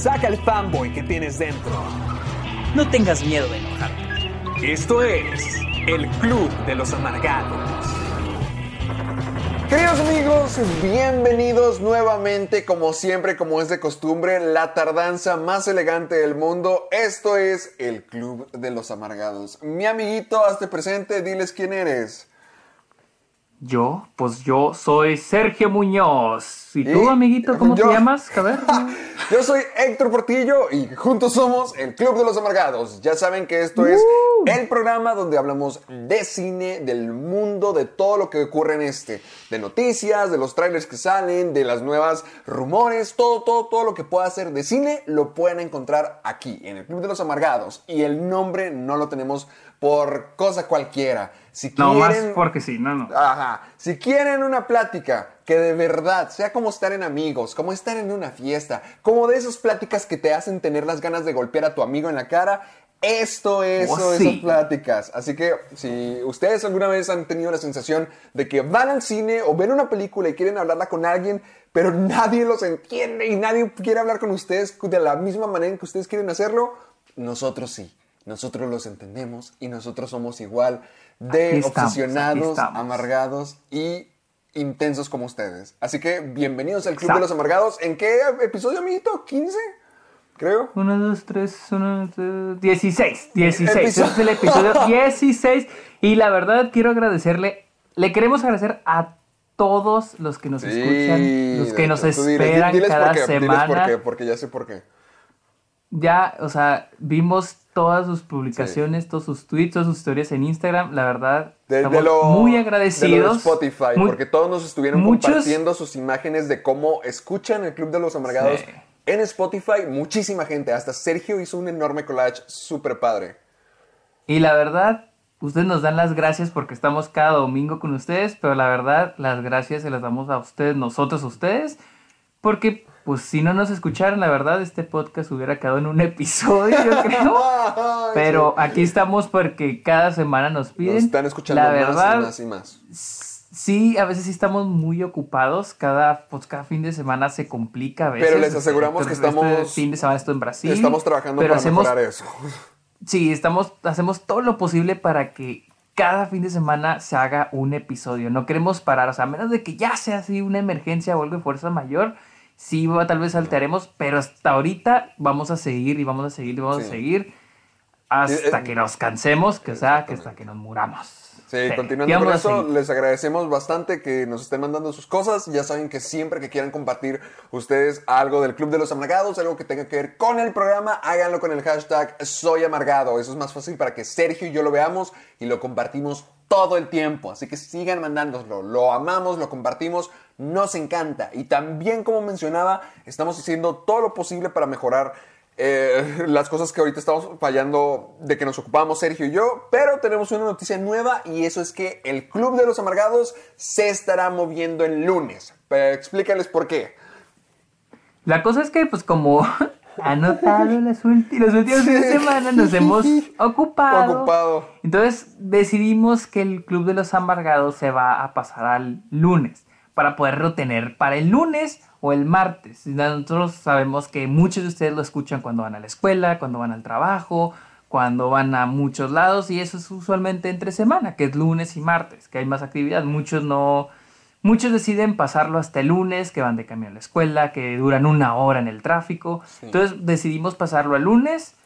Saca el fanboy que tienes dentro. No tengas miedo de enojarte. Esto es el Club de los Amargados. Queridos amigos, bienvenidos nuevamente, como siempre, como es de costumbre, la tardanza más elegante del mundo. Esto es el Club de los Amargados. Mi amiguito, hazte presente, diles quién eres. Yo, pues yo soy Sergio Muñoz. ¿Y tú, amiguito, cómo yo- te llamas? A ver. Yo soy Héctor Portillo y juntos somos el Club de los Amargados. Ya saben que esto es el programa donde hablamos de cine, del mundo, de todo lo que ocurre en este. De noticias, de los trailers que salen, de las nuevas rumores, todo, todo, todo lo que pueda ser de cine lo pueden encontrar aquí, en el Club de los Amargados. Y el nombre no lo tenemos por cosa cualquiera. Si No, más quieren... porque sí, no, no. Ajá. Si quieren una plática que de verdad sea como estar en amigos, como estar en una fiesta, como de esas pláticas que te hacen tener las ganas de golpear a tu amigo en la cara, esto es Oh, sí. esas pláticas. Así que si ustedes alguna vez han tenido la sensación de que van al cine o ven una película y quieren hablarla con alguien, pero nadie los entiende y nadie quiere hablar con ustedes de la misma manera en que ustedes quieren hacerlo, nosotros sí. Nosotros los entendemos y nosotros somos igual de Aquí obsesionados, estamos. amargados y intensos como ustedes. Así que bienvenidos al Club de Exacto. los Amargados. ¿En qué episodio, amiguito? ¿15? Creo. Uno, dos, tres, uno, dos, 16. 16. Este Episodio- es el episodio 16. Y la verdad, quiero agradecerle. Le queremos agradecer a todos los que nos escuchan, los que de nos hecho, esperan diles cada por qué, diles semana. por qué, porque ya sé por qué. Ya, o sea, vimos todas sus publicaciones, todos sus tweets, todas sus historias en Instagram. La verdad, De, de estamos lo, muy de agradecidos. lo de Spotify, Muy- porque todos nos estuvieron muchos- compartiendo sus imágenes de cómo escuchan el Club de los Amargados Sí. en Spotify. Muchísima gente, hasta Sergio hizo un enorme collage súper padre. Y la verdad, ustedes nos dan las gracias porque estamos cada domingo con ustedes, pero la verdad, las gracias se las damos a ustedes, nosotros a ustedes, porque pues si no nos escucharan, la verdad, este podcast hubiera quedado en un episodio, yo creo. Pero aquí estamos porque cada semana nos piden. Nos están escuchando la más verdad, y más y más. Sí, a veces sí estamos muy ocupados. Cada, pues, cada fin de semana se complica a veces. Pero les aseguramos que Este estamos- fin de semana estoy en Brasil. Estamos trabajando pero para hacemos, mejorar eso. Sí, estamos, hacemos todo lo posible para que cada fin de semana se haga un episodio. No queremos parar, o sea, a menos de que ya sea así una emergencia o algo de fuerza mayor, sí, va- tal vez saltaremos, pero hasta ahorita vamos a seguir y vamos a seguir y vamos Sí. a seguir hasta Eh, eh, que nos cansemos, que sea, que hasta que nos muramos. Sí, Sí, continuando con eso, les agradecemos bastante que nos estén mandando sus cosas. Ya saben que siempre que quieran compartir ustedes algo del Club de los Amargados, algo que tenga que ver con el programa, háganlo con el hashtag Soy Amargado. Eso es más fácil para que Sergio y yo lo veamos y lo compartimos todo el tiempo. Así que sigan mandándoslo. Lo amamos, lo compartimos, nos encanta. Y también, como mencionaba, estamos haciendo todo lo posible para mejorar eh, las cosas que ahorita estamos fallando de que nos ocupamos Sergio y yo, pero tenemos una noticia nueva y eso es que el Club de los Amargados se estará moviendo el lunes. Pero explícales por qué. La cosa es que, pues, como anotado las ulti- los últimos fines de semana, nos hemos ocupado. Ocupado. Entonces decidimos que el Club de los Amargados se va a pasar al lunes para poderlo tener para el lunes o el martes. Nosotros sabemos que muchos de ustedes lo escuchan cuando van a la escuela, cuando van al trabajo, cuando van a muchos lados y eso es usualmente entre semana, que es lunes y martes, que hay más actividad. Muchos no, muchos deciden pasarlo hasta el lunes, que van de camino a la escuela, que duran una hora en el tráfico. Entonces decidimos pasarlo al lunes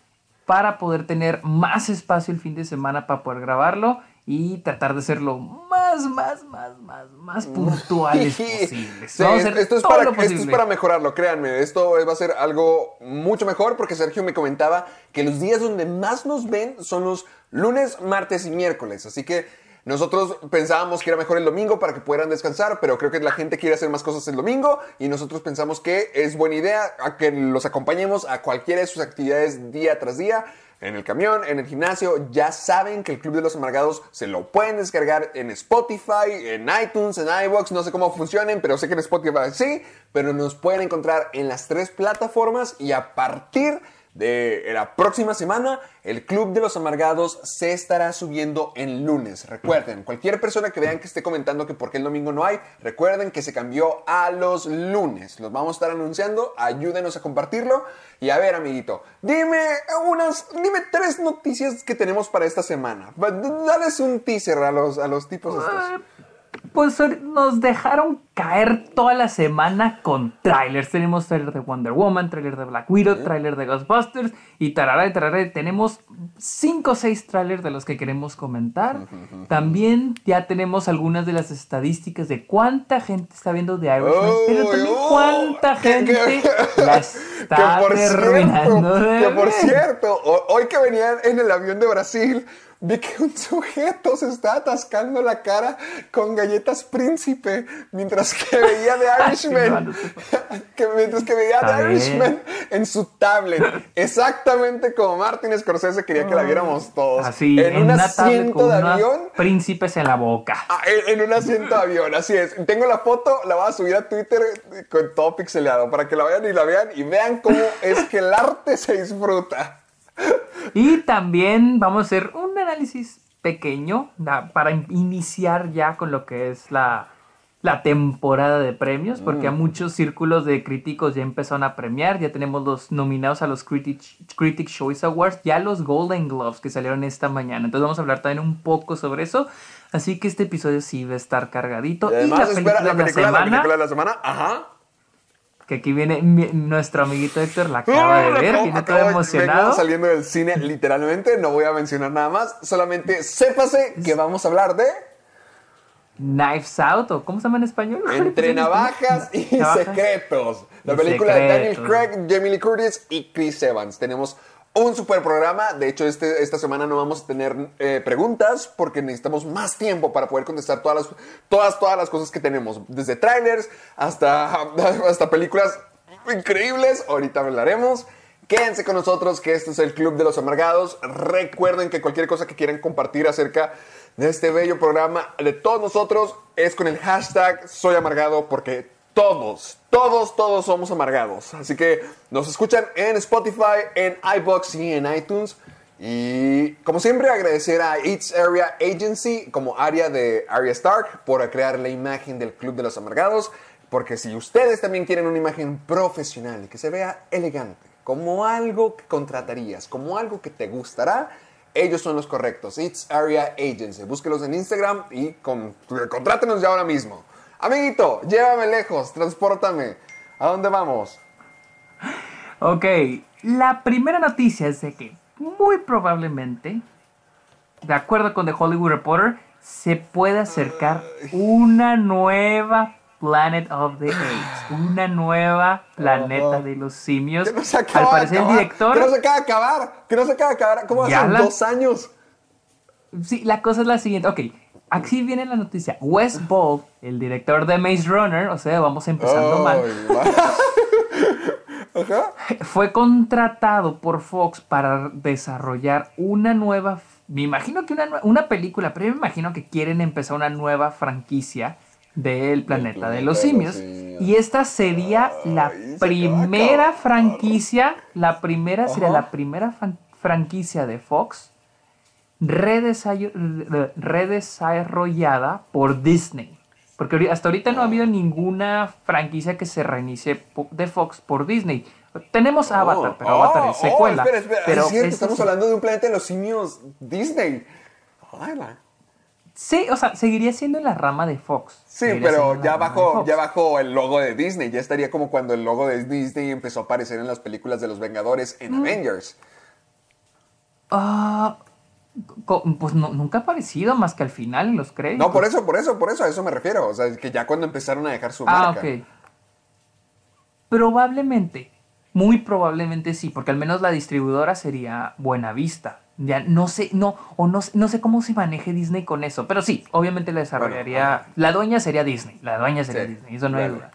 para poder tener más espacio el fin de semana para poder grabarlo y tratar de ser lo más más, más, más, más, puntuales posibles. Sí, Vamos a hacer esto, es todo para, lo esto es para mejorarlo, créanme. Esto va a ser algo mucho mejor porque Sergio me comentaba que los días donde más nos ven son los lunes, martes y miércoles. Así que nosotros pensábamos que era mejor el domingo para que pudieran descansar, pero creo que la gente quiere hacer más cosas el domingo y nosotros pensamos que es buena idea a que los acompañemos a cualquiera de sus actividades día tras día. En el camión, en el gimnasio, ya saben que el Club de los Amargados se lo pueden descargar en Spotify, en iTunes, en iVoox, no sé cómo funcionen, pero sé que en Spotify sí, pero nos pueden encontrar en las tres plataformas y a partir de la próxima semana, el Club de los Amargados se estará subiendo en lunes. Recuerden, cualquier persona que vean que esté comentando que por qué el domingo no hay, recuerden que se cambió a los lunes. Los vamos a estar anunciando, ayúdenos a compartirlo. Y a ver, amiguito, dime unas, dime tres noticias que tenemos para esta semana. Dales un teaser a los, a los tipos estos. Ah, Pues ahor- nos dejaron caer toda la semana con trailers. Tenemos trailer de Wonder Woman, trailer de Black Widow, trailer de Ghostbusters y tarará y tarará. Tenemos 5 o 6 trailers de los que queremos comentar. También ya tenemos algunas de las estadísticas de cuánta gente está viendo The Irishman, pero Uy, también cuánta gente que- la está que por cierto, de que por cierto, ho- hoy que venían en el avión de Brasil, vi que un sujeto se está atascando la cara con galletas príncipe mientras que veía The Irishman. que mientras que veía The. Irishman en su tablet. Exactamente como Martin Scorsese quería que la viéramos todos. Así, en, un una tablet asiento de avión. príncipes en la boca. Ah, en, en un asiento de avión, así es. Tengo la foto, la voy a subir a Twitter con todo pixeleado para que la vean y la vean y vean cómo es que el arte se disfruta. Y también vamos a hacer un análisis pequeño para in- iniciar ya con lo que es la, la temporada de premios, porque a muchos círculos de críticos ya empezaron a premiar, ya tenemos los nominados a los Critic, Critic Choice Awards, ya los Golden Gloves que salieron esta mañana, entonces vamos a hablar también un poco sobre eso, así que este episodio sí va a estar cargadito. Y además, la espera, película, la película, de la la semana, película de la semana, ajá. que aquí viene mi- nuestro amiguito Héctor, la acaba de ver, viene todo emocionado. vengo saliendo del cine, literalmente, no voy a mencionar nada más, solamente sépase que vamos a hablar de Knives Out, o ¿cómo se llama en español? Entre Navajas y Navajas. Secretos. La Y película de Daniel. Craig, Jamie Lee Curtis y Chris Evans. Tenemos un super programa. De hecho, este, esta semana no vamos a tener eh, preguntas porque necesitamos más tiempo para poder contestar todas las, todas, todas las cosas que tenemos. Desde trailers hasta, hasta películas increíbles. Ahorita hablaremos. Quédense con nosotros, que este es el Club de los Amargados. Recuerden que cualquier cosa que quieran compartir acerca de este bello programa de todos nosotros es con el hashtag Soy Amargado porque todos, todos, todos somos amargados. Así que nos escuchan en Spotify, en iBox y en iTunes. Y como siempre agradecer a It's Area Agency como área de Arya Stark por crear la imagen del Club de los Amargados. Porque si ustedes también quieren una imagen profesional y que se vea elegante, como algo que contratarías, como algo que te gustará, ellos son los correctos. It's Area Agency. Búsquelos en Instagram y con, contrátenos ya ahora mismo. Amiguito, llévame lejos, transpórtame. ¿A dónde vamos? Ok, la primera noticia es de que muy probablemente, de acuerdo con The Hollywood Reporter, se puede acercar una nueva Planet of the Apes, una nueva planeta de los simios. Que no se Al acaba parecer de el director... Que no se acaba de acabar. Que no se acaba de acabar. ¿Cómo hace la- dos años? Sí, la cosa es la siguiente. Ok, aquí viene la noticia. Wes Ball, el director de Maze Runner, o sea, vamos empezando mal. Ajá. fue contratado por Fox para desarrollar una nueva, me imagino que una, una película, pero yo me imagino que quieren empezar una nueva franquicia del planeta, de los simios. Y esta sería la acaba de primera franquicia, la primera sería la primera franquicia de Fox redesarrollada por Disney. Porque hasta ahorita no ha habido ninguna franquicia que se reinicie de Fox por Disney. Tenemos Avatar, pero Oh, Avatar es oh, secuela. espera, espera. Pero es cierto, estamos es- hablando de un planeta de los simios Disney. Ay, la- Sí, o sea, seguiría siendo en la rama de Fox. Sí, Seguiría pero ya Fox. ya el logo de Disney. Ya estaría como cuando el logo de Disney empezó a aparecer en las películas de los Vengadores en Mm. Avengers. Ah, Pues no- nunca ha aparecido más que al final en los créditos. No, por eso, por eso, por eso, a eso me refiero. O sea, que ya cuando empezaron a dejar su Ah, marca. ok. Probablemente, muy probablemente sí, porque al menos la distribuidora sería Buenavista. Ya no sé, no, o no, sé- no sé cómo se maneje Disney con eso, pero sí, obviamente la desarrollaría. la dueña sería Disney, la dueña sería Sí, Disney, eso no hay duda.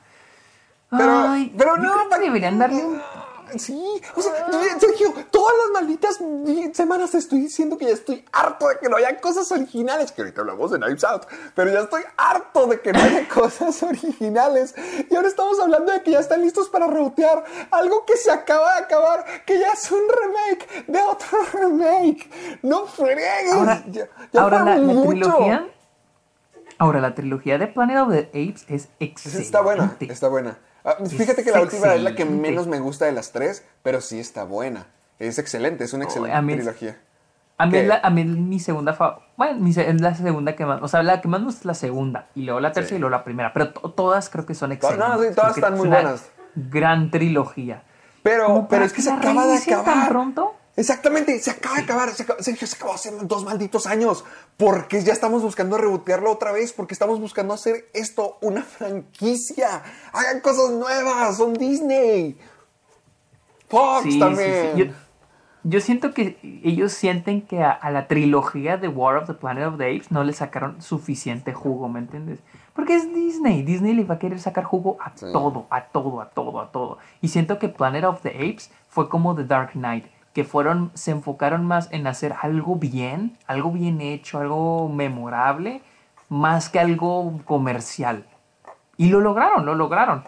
Pero, Ay, pero no, deberían darle un Sí, o sea, Sergio, todas las malditas semanas te estoy diciendo que ya estoy harto de que no haya cosas originales, que ahorita hablamos de Knives Out, pero ya estoy harto de que no haya cosas originales. Y ahora estamos hablando de que ya están listos para rebotear algo que se acaba de acabar, que ya es un remake de otro remake. No fregues. Ahora, ya, ya ahora la, trilogía. Ahora, la trilogía de Planet of the Apes es excelente. Está buena, está buena. Ah, fíjate que la última es la que menos me gusta de las tres, pero sí está buena. Es excelente, es una excelente a mí es- trilogía. A mí, es la- a mí es mi segunda fa- Bueno, mi es la segunda que más. O sea, la que más me gusta es la segunda. Y luego la tercera y luego la primera. Pero to- todas creo que son excelentes. no, sí, todas Creo están es muy buenas. Gran trilogía. Pero, pero es que se acaba de reinicien tan acabar. pronto? Exactamente, se acaba de acabar. Se Sergio, se acabó hace dos malditos años. Porque ya estamos buscando rebotearlo otra vez. Porque estamos buscando hacer esto una franquicia. Hagan cosas nuevas. Son Disney. Fox Sí, también. sí. Yo, yo siento que ellos sienten que a, a la trilogía de War of the Planet of the Apes no le sacaron suficiente jugo, ¿me entiendes? Porque es Disney. Disney le va a querer sacar jugo a todo, a todo, a todo, a todo. Y siento que Planet of the Apes fue como The Dark Knight, que fueron, se enfocaron más en hacer algo bien, algo bien hecho, algo memorable, más que algo comercial. Y lo lograron, lo lograron.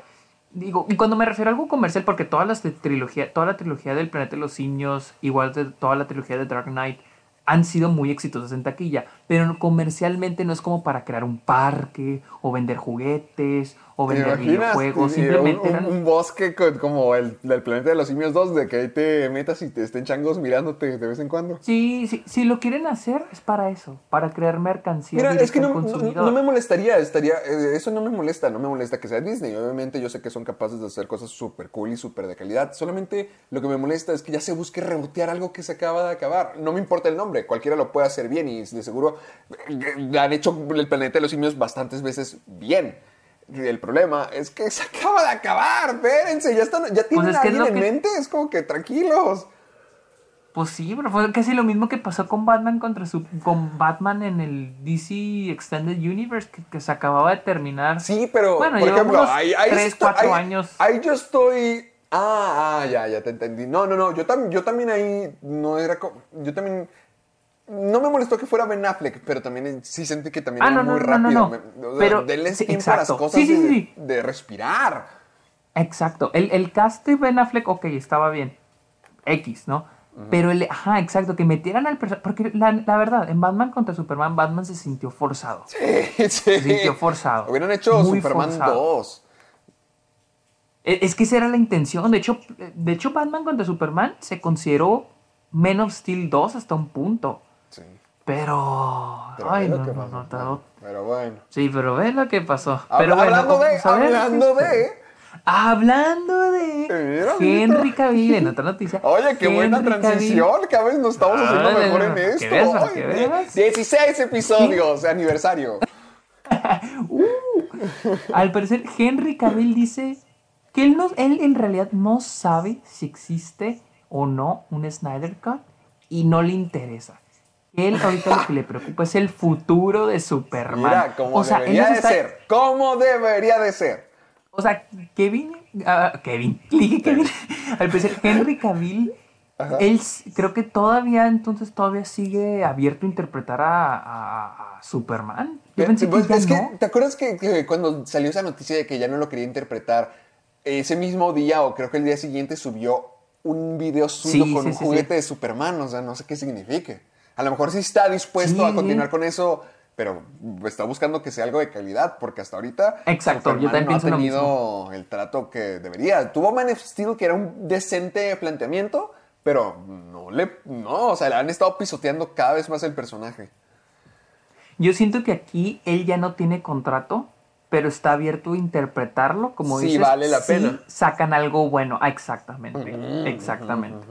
Digo, y cuando me refiero a algo comercial, porque todas las trilogía, toda la trilogía del Planeta de los Simios, igual de toda la trilogía de Dark Knight, han sido muy exitosas en taquilla, pero comercialmente no es como para crear un parque, o vender juguetes, o ¿Te vender videojuegos, Sí, simplemente un, eran... un bosque con- como el del planeta de los simios 2, de que ahí te metas y te estén changos mirándote de vez en cuando. Sí, sí, si lo quieren hacer es para eso, para crear mercancía Mira, es que no, me molestaría, estaría, eh, eso no me molesta, no me molesta que sea Disney. Obviamente yo sé que son capaces de hacer cosas súper cool y súper de calidad. Solamente lo que me molesta es que ya se busque rebotear algo que se acaba de acabar. No me importa el nombre, cualquiera lo puede hacer bien y de seguro eh, han hecho el planeta de los simios bastantes veces bien. El problema es que se acaba de acabar, espérense, ya, están, ya tienen es a que es alguien lo en que- mente, es como que tranquilos. Pues sí, pero fue casi lo mismo que pasó con Batman contra su, con Batman en el DC Extended Universe que, que se acababa de terminar. Sí, pero, bueno, por ejemplo, ahí, ahí tres, estoy- cuatro ahí- años. Ahí yo estoy. Ah, ah, ya, ya te entendí. No, no, no. Yo, tam- yo también ahí no era. co- Yo también. No me molestó que fuera Ben Affleck, pero también sí sentí que también Ah, era no, no, muy no, rápido. no. Pero, denles sí, tiempo a las cosas Sí, sí, de, sí. de respirar. Exacto. El, el cast de Ben Affleck, ok, estaba bien. X, ¿no? Pero el, ajá, exacto, que metieran al personaje. Porque la, la verdad, en Batman contra Superman, Batman se sintió forzado. sí. Se sintió forzado. Hubieran hecho Muy Superman forzado. 2. E- Es que esa era la intención. De hecho, de hecho, Batman contra Superman se consideró Men of Steel 2 hasta un punto. Pero. Pero ay, no, no, pasó. no, Pero bueno. Sí, pero ve lo que pasó. Habla- pero bueno, hablando de. Hablando de. Hablando de Henry. Cavill, en otra noticia. Oye, qué buena Cavill- transición. Cada vez nos estamos haciendo Ay, mejor en esto. Ay, veas. 16 episodios de aniversario. Al parecer, Henry Cavill dice que él, no, él en realidad no sabe si existe o no un Snyder Cut y no le interesa. Él ahorita lo que le preocupa es el futuro de Superman. Mira, como o sea, él debería de ser. Como debería de ser. O sea, Kevin. ah, Kevin. dije Kevin. Al parecer, Henry Cavill. Él creo que todavía, entonces, todavía sigue abierto a interpretar a, a- a Superman. Yo pensé que ya es no. que, ¿te acuerdas que, que cuando salió esa noticia de que ya no lo quería interpretar, ese mismo día o creo que el día siguiente subió un video suyo Sí, con sí, un sí, juguete de Superman? O sea, no sé qué signifique. A lo mejor sí está dispuesto Sí, a continuar con eso, pero está buscando que sea algo de calidad, porque hasta ahorita Exacto, yo también no ha tenido el trato que debería. Tuvo Man of Steel, que era un decente planteamiento, pero no le, no, o sea, le han estado pisoteando cada vez más el personaje. Yo siento que aquí él ya no tiene contrato, pero está abierto a interpretarlo, como Sí, dices. vale la si pena. sacan algo bueno. Ah, exactamente. exactamente.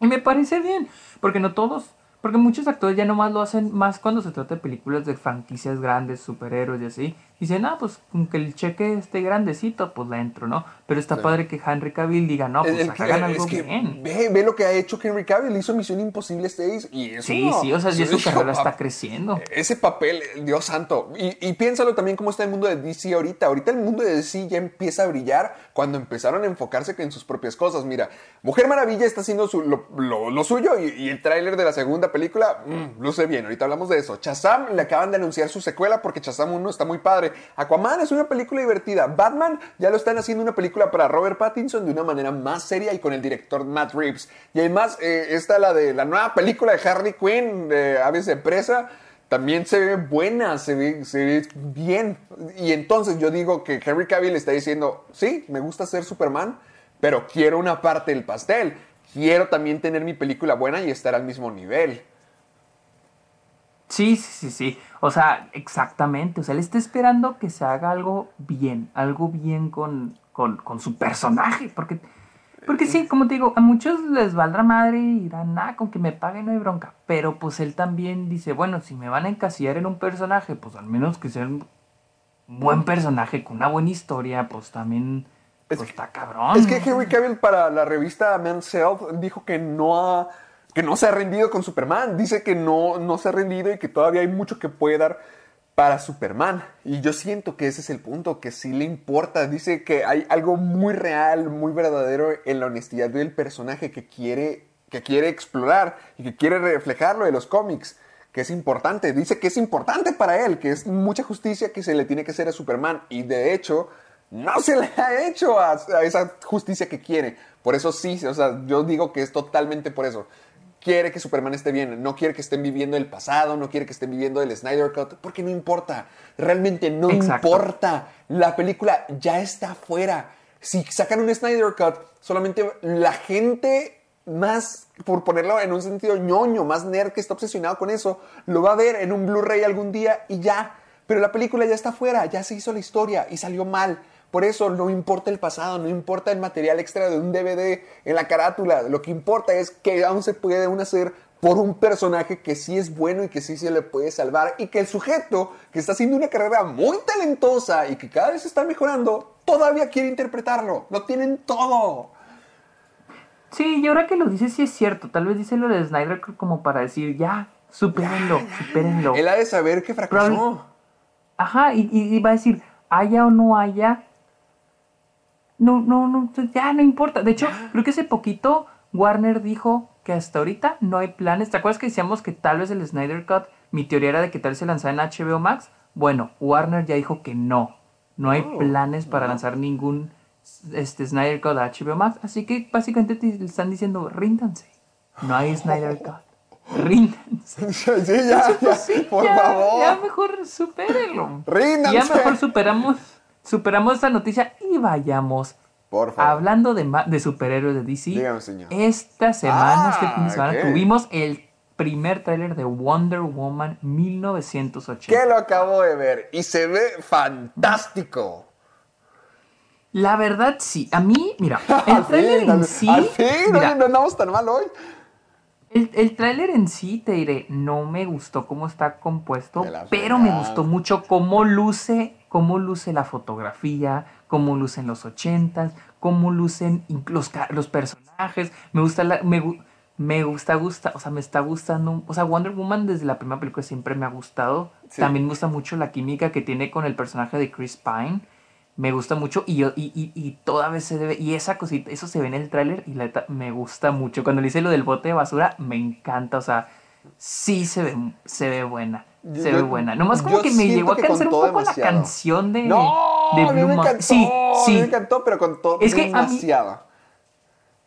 Y me parece bien, porque no todos. Porque muchos actores ya nomás lo hacen más cuando se trata de películas de franquicias grandes, superhéroes y así. Dicen, ah, pues aunque el cheque esté grandecito, pues la entro, ¿no? Pero está padre que Henry Cavill diga, no, pues El- el- hagan algo es que bien. Ve, ve lo que ha hecho Henry Cavill, hizo Misión Imposible 6 y eso Sí, no- sí, o sea, ya su carrera está creciendo. Ese papel, Dios santo. Y, y piénsalo también cómo está el mundo de DC ahorita. Ahorita el mundo de DC ya empieza a brillar cuando empezaron a enfocarse en sus propias cosas. Mira, Mujer Maravilla está haciendo su- lo, lo- lo suyo y, y el tráiler de la segunda película mm, luce bien. Ahorita hablamos de eso. Shazam le acaban de anunciar su secuela porque Shazam 1 está muy padre. Aquaman es una película divertida. Batman ya lo están haciendo una película para Robert Pattinson de una manera más seria y con el director Matt Reeves. Y además eh, está la de la nueva película de Harley Quinn, de Aves de Presa también se ve buena, se ve, bien. Y entonces yo digo que Henry Cavill está diciendo, sí, me gusta ser Superman, pero quiero una parte del pastel. Quiero también tener mi película buena y estar al mismo nivel. Sí, sí, sí. O sea, exactamente. O sea, él está esperando que se haga algo bien, algo bien con, con, con su personaje. Porque, porque sí, como te digo, a muchos les valdrá madre y dirán, nada, con que me paguen no hay bronca. Pero pues él también dice, bueno, si me van a encasillar en un personaje, pues al menos que sea un buen personaje con una buena historia, pues también Es pues, que- está cabrón. Es que Henry Cavill para la revista Men's Health dijo que no ha, que no se ha rendido con Superman. Dice que no, no se ha rendido y que todavía hay mucho que puede dar para Superman. Y yo siento que ese es el punto, que sí le importa. Dice que hay algo muy real, muy verdadero en la honestidad del personaje que quiere, que quiere explorar y que quiere reflejarlo de los cómics. Que es importante, dice que es importante para él, que es mucha justicia que se le tiene que hacer a Superman. Y de hecho, no se le ha hecho a, a esa justicia que quiere. Por eso sí, o sea, yo digo que es totalmente por eso. Quiere que Superman esté bien, no quiere que estén viviendo el pasado, no quiere que estén viviendo el Snyder Cut, porque no importa. Realmente no Exacto. importa. La película ya está fuera. Si sacan un Snyder Cut, solamente la gente más, por ponerlo en un sentido ñoño, más nerd que está obsesionado con eso, lo va a ver en un Blu-ray algún día y ya. Pero la película ya está fuera, ya se hizo la historia y salió mal. Por eso no importa el pasado, no importa el material extra de un DVD en la carátula. Lo que importa es que aún se puede aún hacer por un personaje que sí es bueno y que sí se le puede salvar y que el sujeto que está haciendo una carrera muy talentosa y que cada vez está mejorando, todavía quiere interpretarlo. Lo tienen todo. Sí, y ahora que lo dices, sí es cierto. Tal vez dice lo de Snyder como para decir, ya, supérenlo, supérenlo. Él ha de saber que fracasó. Probable- Ajá, y, y- y va a decir, haya o no haya, no, no, no, pues ya no importa. De hecho, creo que hace poquito Warner dijo que hasta ahorita no hay planes. ¿Te acuerdas que decíamos que tal vez el Snyder Cut, mi teoría era de que tal vez se lanzara en HBO Max? Bueno, Warner ya dijo que no. No hay Oh, planes para lanzar ningún este, Snyder Cut a HBO Max. Así que básicamente te están diciendo, ríndanse. No hay Snyder Cut. Ríndanse. sí, ya, ya, Sí, por ya, favor. Ya mejor supérenlo. Ríndanse. Ya mejor superamos, superamos esta noticia y vayamos. Por favor. Hablando de, de superhéroes de DC, Dígame, señor. esta semana, Ah, este fin de semana, ok. tuvimos el primer tráiler de Wonder Woman 1980. Que lo acabo de ver y se ve fantástico. La verdad, sí. A mí, mira, el tráiler en sí... al fin, mira, no andamos tan mal hoy. El, el tráiler en sí, te diré, no me gustó cómo está compuesto, pero me gustó mucho cómo luce, cómo luce la fotografía, cómo lucen los ochentas, cómo lucen los, los personajes. Me gusta la, me, me gusta, gusta, o sea, me está gustando, o sea, Wonder Woman desde la primera película siempre me ha gustado. Sí. También me gusta mucho la química que tiene con el personaje de Chris Pine. Me gusta mucho y, yo, y, y, y toda vez se debe. Y esa cosita, eso se ve en el tráiler y la neta me gusta mucho. Cuando le hice lo del bote de basura, me encanta. O sea, sí se ve, se ve buena. Yo- se ve buena. Nomás como que me llegó a que cansar un poco demasiado. la canción de, No, de a mí Blue me encantó. Sí, a sí. mí me encantó, pero contó Es que a mí- demasiado.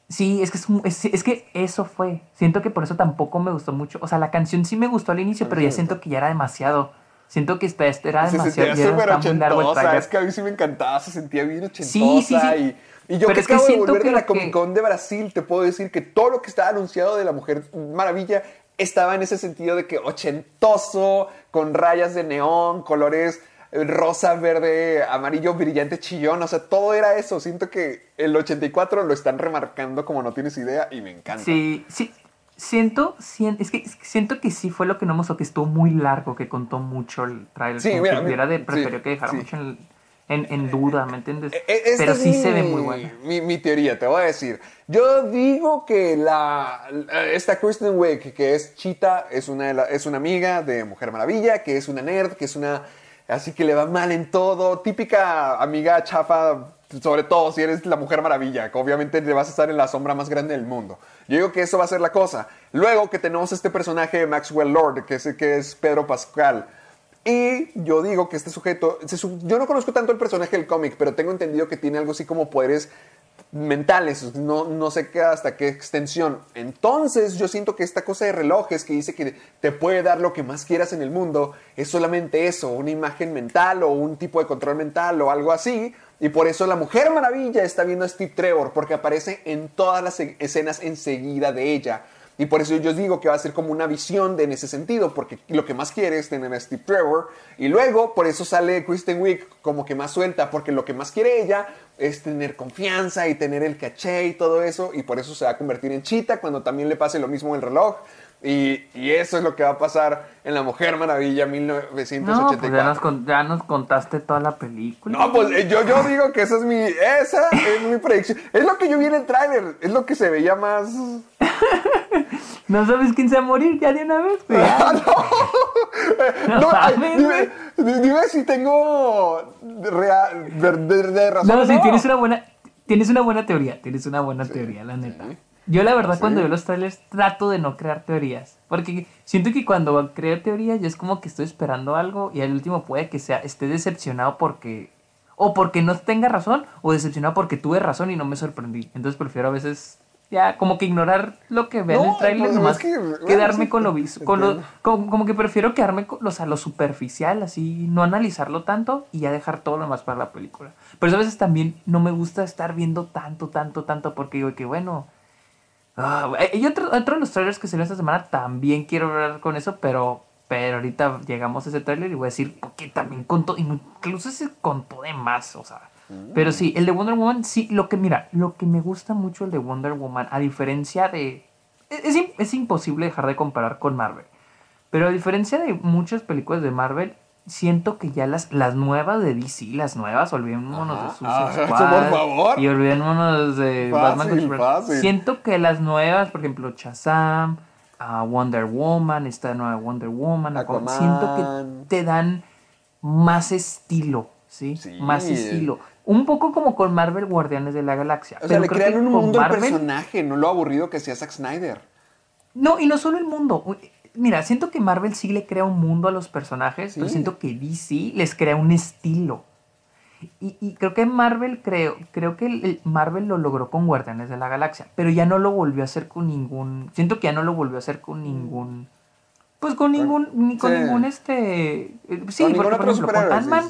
Sí, es que, es, un- es- es que eso fue. Siento que por eso tampoco me gustó mucho. O sea, la canción sí me gustó al inicio, pero ya siento que ya era demasiado. Siento que esta, esta era Se demasiado. sentía ya súper ochentosa. Es que a mí sí me encantaba, se sentía bien ochentosa. Sí, sí, sí. Y, y yo Pero que es que acabo de siento volver que de la que- Comic Con de Brasil, te puedo decir que todo lo que estaba anunciado de la Mujer Maravilla estaba en ese sentido de que ochentoso, con rayas de neón, colores eh, rosa, verde, amarillo, brillante, chillón. O sea, todo era eso. Siento que el 84 lo están remarcando como no tienes idea y me encanta. Sí, sí. Siento, sien- es, que, siento que sí fue lo que no me gustó, que estuvo muy largo, que contó mucho el trailer. Sí, mira, que sí, que dejara sí. mucho en, en- en duda, ¿me entiendes? E- e- esta Pero sí mi- se ve muy buena. Mi, mi teoría, te voy a decir. Yo digo que la, esta Kristen Wiig, que es Chita, es una, de la- es una amiga de Mujer Maravilla, que es una nerd, que es una... Así que le va mal en todo. Típica amiga chafa, sobre todo si eres la Mujer Maravilla, que obviamente le vas a estar en la sombra más grande del mundo. Yo digo que eso va a ser la cosa. Luego que tenemos este personaje de Maxwell Lord, que es, que es Pedro Pascal. Y yo digo que este sujeto, yo no conozco tanto el personaje del cómic, pero tengo entendido que tiene algo así como poderes mentales, no, no sé qué, hasta qué extensión. Entonces yo siento que esta cosa de relojes que dice que te puede dar lo que más quieras en el mundo, es solamente eso, una imagen mental o un tipo de control mental o algo así. Y por eso la Mujer Maravilla está viendo a Steve Trevor, porque aparece en todas las e- escenas enseguida de ella. Y por eso yo digo que va a ser como una visión de en ese sentido, porque lo que más quiere es tener a Steve Trevor. Y luego, por eso sale Kristen Wiig como que más suelta, porque lo que más quiere ella es tener confianza y tener el caché y todo eso. Y por eso se va a convertir en Chita cuando también le pase lo mismo el reloj. Y, y eso es lo que va a pasar en La Mujer Maravilla No, 1984. pues ya nos, con- ya nos contaste toda la película. No, pues eh, yo, yo digo que esa es mi, esa es mi predicción. Es lo que yo vi en el tráiler, es lo que se veía más... ¿No sabes quién se va a morir ya de una vez? güey? Ah, no, no, dime, di- dime si tengo real, de, de- de razón. No, sí, tienes una buena, tienes una buena teoría, tienes una buena teoría, la neta. Yo la verdad Sí. cuando veo los trailers trato de no crear teorías, porque siento que cuando creo teorías yo es como que estoy esperando algo y al último puede que sea esté decepcionado porque o porque no tenga razón o decepcionado porque tuve razón y no me sorprendí. Entonces prefiero a veces ya como que ignorar lo que veo en No, el trailer pues, nomás es que, bueno, quedarme sí, con lo vis- con lo, como, como que prefiero quedarme con los, a lo superficial, así, no analizarlo tanto y ya dejar todo lo demás para la película. Pero a veces también no me gusta estar viendo tanto, tanto, tanto, porque digo que bueno. Ah, y otro, otro de los trailers que salió esta semana también quiero hablar con eso, pero, pero ahorita llegamos a ese trailer y voy a decir que también contó, incluso ese contó de más, o sea. Pero sí, el de Wonder Woman, sí, lo que, mira, lo que me gusta mucho el de Wonder Woman, a diferencia de... Es, es es imposible dejar de comparar con Marvel. Pero a diferencia de muchas películas de Marvel, siento que ya las, las nuevas de DC, las nuevas, olvidémonos de Ajá. Suicide Ah, Squad por favor. y olvidémonos de Fácil, Batman fácil. Siento que las nuevas, por ejemplo, Shazam, ah, Wonder Woman, esta nueva Wonder Woman, Aquaman, siento que te dan más estilo, ¿sí? Sí. Más estilo. Un poco como con Marvel Guardianes de la Galaxia. O sea, pero le crean un mundo al Marvel- personaje, no lo aburrido que hacía Zack Snyder. no, y no solo el mundo. Mira, siento que Marvel sí le crea un mundo a los personajes, pero Sí. siento que DC les crea un estilo. Y, y creo que Marvel creo, creo que el- el Marvel lo logró con Guardianes de la Galaxia, pero ya no lo volvió a hacer con ningún. Siento que ya no lo volvió a hacer con ningún. Pues con ningún, ni con Sí. ningún este. eh, Sí, Con porque por ejemplo, con Ant-Man,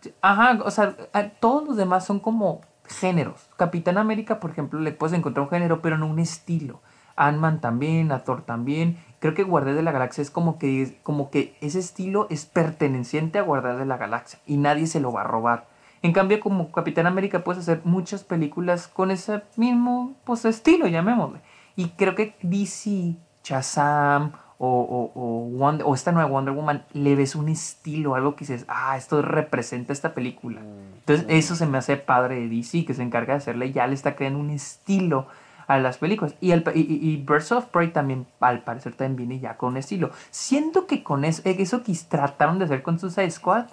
sí. Ajá, o sea, a- todos los demás son como géneros. Capitán América, por ejemplo, le puedes encontrar un género, pero no un estilo. Ant-Man también, a Thor también. Creo que Guardián de la Galaxia es como que, como que ese estilo es perteneciente a Guardián de la Galaxia y nadie se lo va a robar. En cambio, como Capitán América puedes hacer muchas películas con ese mismo pues, estilo, llamémosle. Y creo que DC, Shazam o, o, o, Wonder- o esta nueva Wonder Woman le ves un estilo, algo que dices, ah, esto representa esta película. Entonces, eso se me hace padre de DC, que se encarga de hacerle, ya le está creando un estilo a las películas. Y, el, y, y- Birds of Prey también, al parecer, también viene ya con estilo. Siento que con eso, eso que trataron de hacer con Suicide Squad,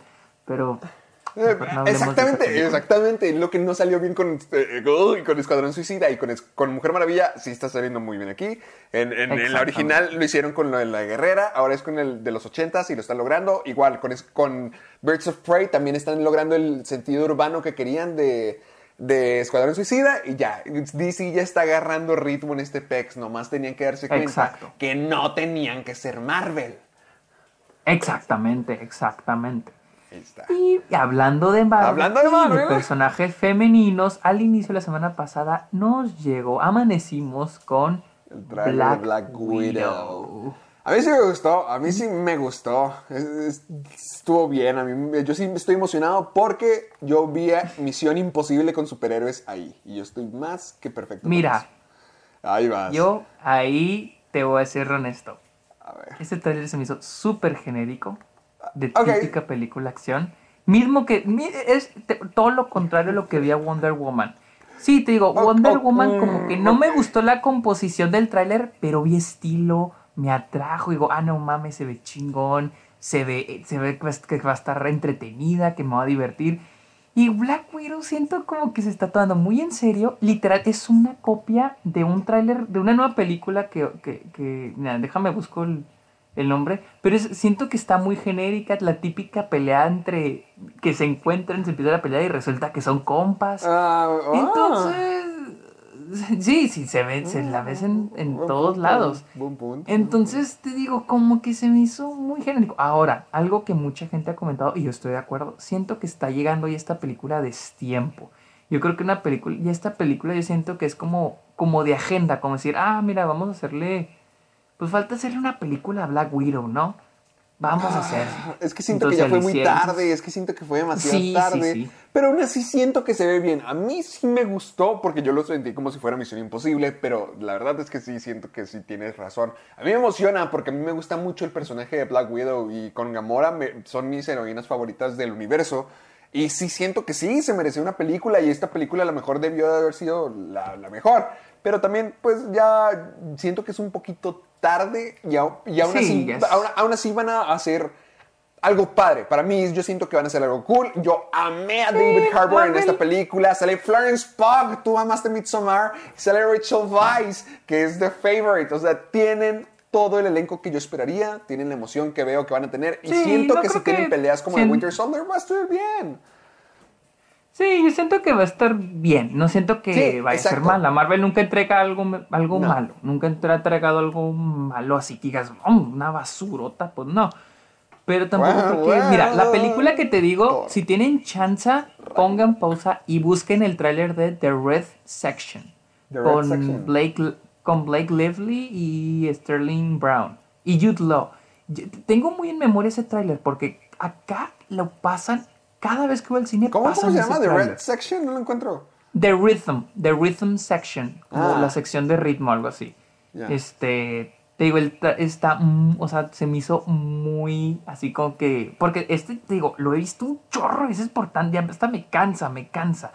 pero... Eh, no exactamente, exactamente. Lo que no salió bien con, eh, uy, con Escuadrón Suicida y con, con Mujer Maravilla, sí está saliendo muy bien aquí. En, en- en la original lo hicieron con lo de la guerrera, ahora es con el de los 80s y lo están logrando. Igual, con, con Birds of Prey también están logrando el sentido urbano que querían de, de Escuadrón Suicida y ya, DC ya está agarrando ritmo en este PEX, nomás tenían que darse cuenta Exacto. que no tenían que ser Marvel. Exactamente, exactamente. Ahí está. Y hablando de Marvel, Hablando de Marvel. personajes femeninos, al inicio de la semana pasada nos llegó, amanecimos con El Black, Black Widow. Widow. A mí sí me gustó, a mí sí me gustó. Es- es- estuvo bien, a mí, yo sí estoy emocionado porque yo vi a Misión Imposible con superhéroes ahí. Y yo estoy más que perfecto. Mira. Ahí vas. Yo ahí te voy a ser honesto. A ver. Este tráiler se me hizo súper genérico, de típica película acción. Mismo que es todo lo contrario a lo que vi a Wonder Woman. Sí, te digo, Wonder oh, Woman mm, como que no me gustó la composición del tráiler, pero vi estilo, me atrajo, digo, ah, no mames, se ve chingón, se ve, se ve que va a a estar entretenida, que me va a divertir. Y Black Widow siento como que se está tomando muy en serio. Literal, es una copia de un tráiler, de una nueva película que, que, que- mira, déjame busco el, el nombre. Pero es- siento que está muy genérica, la típica pelea entre que se encuentran, se empieza la pelea y resulta que son compas. Ah, ah. Entonces, sí, sí, se ve, se la ves en, en Buen todos lados. Entonces te digo, como que se me hizo muy genérico. Ahora, algo que mucha gente ha comentado, y yo estoy de acuerdo, siento que está llegando ya esta película a destiempo. Yo creo que una película, y esta película yo siento que es como, como de agenda, como decir, ah, mira, vamos a hacerle, pues falta hacerle una película a Black Widow, ¿no? Vamos a hacer. Es que siento Entonces que ya fue muy tarde, es que siento que fue demasiado Sí, sí, tarde. sí. Pero aún así siento que se ve bien. A mí sí me gustó porque yo lo sentí como si fuera Misión Imposible, pero la verdad es que sí siento que sí tienes razón. A mí me emociona porque a mí me gusta mucho el personaje de Black Widow y con Gamora me- son mis heroínas favoritas del universo. Y sí siento que sí, se mereció una película y esta película a lo mejor debió de haber sido la, la mejor. Pero también, pues ya siento que es un poquito tarde y, au- y aún, Sí, así, ya es- aún, aún así van a hacer algo padre. Para mí, yo siento que van a hacer algo cool. Yo amé a David Harbour en esta película. Sale Florence Pugh, tú amaste Midsommar. Sale Rachel Weisz, que es The Favorite. O sea, tienen todo el elenco que yo esperaría. Tienen la emoción que veo que van a tener. Y Sí, siento no que si tienen que- peleas como sí. de Winter Soldier, va a estar bien. Sí, yo siento que va a estar bien. No siento que Sí, vaya a ser exacto. mala. Marvel nunca entrega algo, algo No. malo. Nunca ha entregado algo malo así que digas, "Oh, una basurota. Pues no. Pero tampoco Bueno, creo que. Mira, la película que te digo, Todo. si tienen chance, pongan pausa y busquen el tráiler de The Red Section. The Red con Section. Blake con Blake Lively y Sterling Brown. Y Jude Law. Yo- Tengo muy en memoria ese tráiler porque acá lo pasan cada vez que voy al cine. ¿Cómo, cómo se llama? The. Red Section, no lo encuentro. The Rhythm, The Rhythm Section, como Ah. la sección de ritmo, algo así. Este, te digo, está, mm, o sea, se me hizo muy así como que, porque este, te digo, lo he visto un chorro de veces por tan, ya hasta me cansa, me cansa.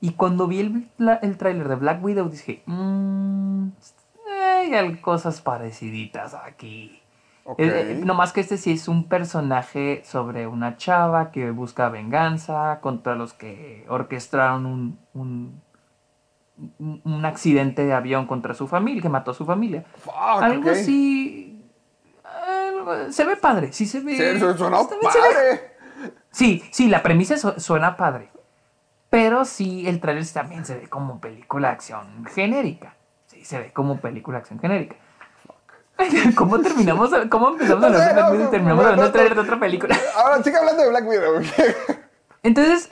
Y cuando vi el, el tráiler de Black Widow dije, mmm, hay cosas pareciditas aquí. Eh, eh, no más que este sí es un personaje sobre una chava que busca venganza contra los que orquestaron un, un, accidente de avión contra su familia, que mató a su familia. Fuck, Algo así. algo- se ve padre, sí se ve. Sí, eso suena también se ve- padre. Sí, sí, la premisa su- suena padre. Pero sí, el trailer también se ve como película de acción genérica. Sí, se ve como película de acción genérica. ¿Cómo terminamos? ¿Cómo empezamos a hablar de Black Widow y terminamos hablando no, del trailer de otra película? Ahora sigue hablando de Black Widow. Entonces,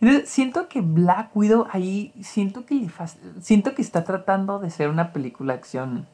entonces, siento que Black Widow ahí, siento que, siento que está tratando de ser una película de acción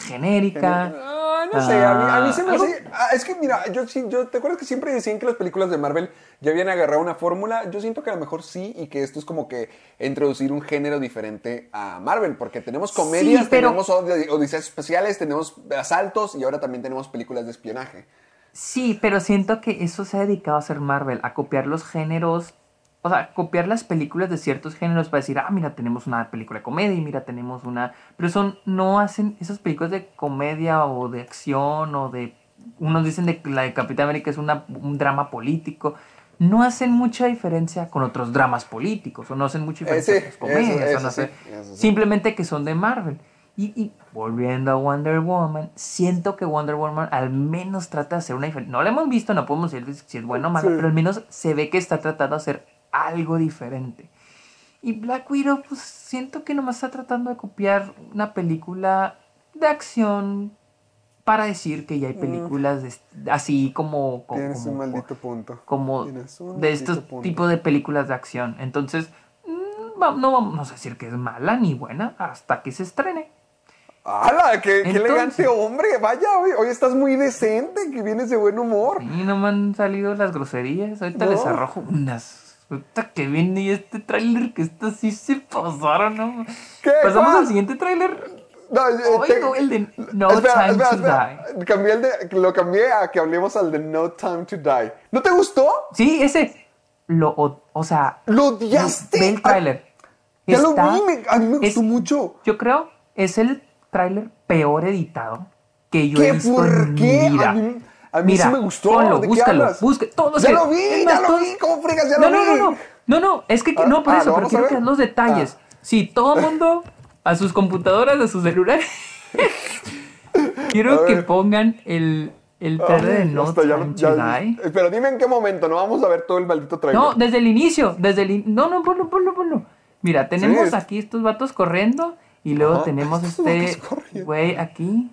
genérica. Ah, no sé, a mí, a mí se me hace- ah, es que mira, yo sí, yo, ¿te acuerdas que siempre decían que las películas de Marvel ya habían agarrado una fórmula? Yo siento que a lo mejor sí y que esto es como que introducir un género diferente a Marvel, porque tenemos comedias, Sí, pero- tenemos od- odiseas especiales, tenemos asaltos y ahora también tenemos películas de espionaje. Sí, pero siento que eso se ha dedicado a hacer Marvel, a copiar los géneros, o sea, copiar las películas de ciertos géneros para decir, ah, mira, tenemos una película de comedia y mira, tenemos una... Pero son, no hacen esas películas de comedia o de acción o de... Unos dicen de que la de Capitán América es una- un drama político. No hacen mucha diferencia con otros dramas políticos o no hacen mucha diferencia Eh, sí, con las comedias. eso- eso no sí. Simplemente que son de Marvel. Y, y volviendo a Wonder Woman, siento que Wonder Woman al menos trata de hacer una diferencia. No la hemos visto, no podemos decir si es bueno o malo, Sí. pero al menos se ve que está tratando de hacer algo diferente. Y Black Widow, pues siento que nomás está tratando de copiar una película de acción para decir que ya hay películas de- así como... como Tienes un maldito punto. como de estos tipos de películas de acción. Entonces, mm, no vamos a decir que es mala ni buena hasta que se estrene. ¡Hala! ¡Qué, qué elegante hombre! Vaya, hoy, hoy estás muy decente, que vienes de buen humor. Y no me han salido las groserías. Ahorita No. les arrojo unas. Ahorita que viene este tráiler que esto sí se pasaron, ¿no? ¿Qué? Pasamos ¿Cuál? al siguiente tráiler. No, eh, Ay, te- no, el de No espera, Time espera, to espera. Cambié el de, lo cambié a que hablemos al de No Time to Die. ¿No te gustó? Sí, ese. Lo, o, o sea, ¿Lo odiaste? ve el tráiler. Ya lo Está- vi, me- a mí me gustó es- mucho. Yo creo es el tráiler peor editado que yo he ¿Qué? visto ¿Por en qué? mi vida. A mí- a mí Mira, sí me gustó. Ponlo, ¿De qué búscalo, todos los Ya que- lo vi, ya lo vi. ¿Cómo fregas? Ya no, lo no, vi. no, no, no, no, es que Ah, no por ah, eso, ¿lo pero quiero que los detalles. Ah. Sí, todo el mundo a sus computadoras, a sus celulares. quiero que pongan el, el trailer de No Pero dime en qué momento, no vamos a ver todo el maldito trailer. No, desde el inicio, desde el in- No, no, ponlo, ponlo, ponlo. Mira, tenemos es- aquí estos vatos corriendo y luego Ajá, tenemos este güey aquí.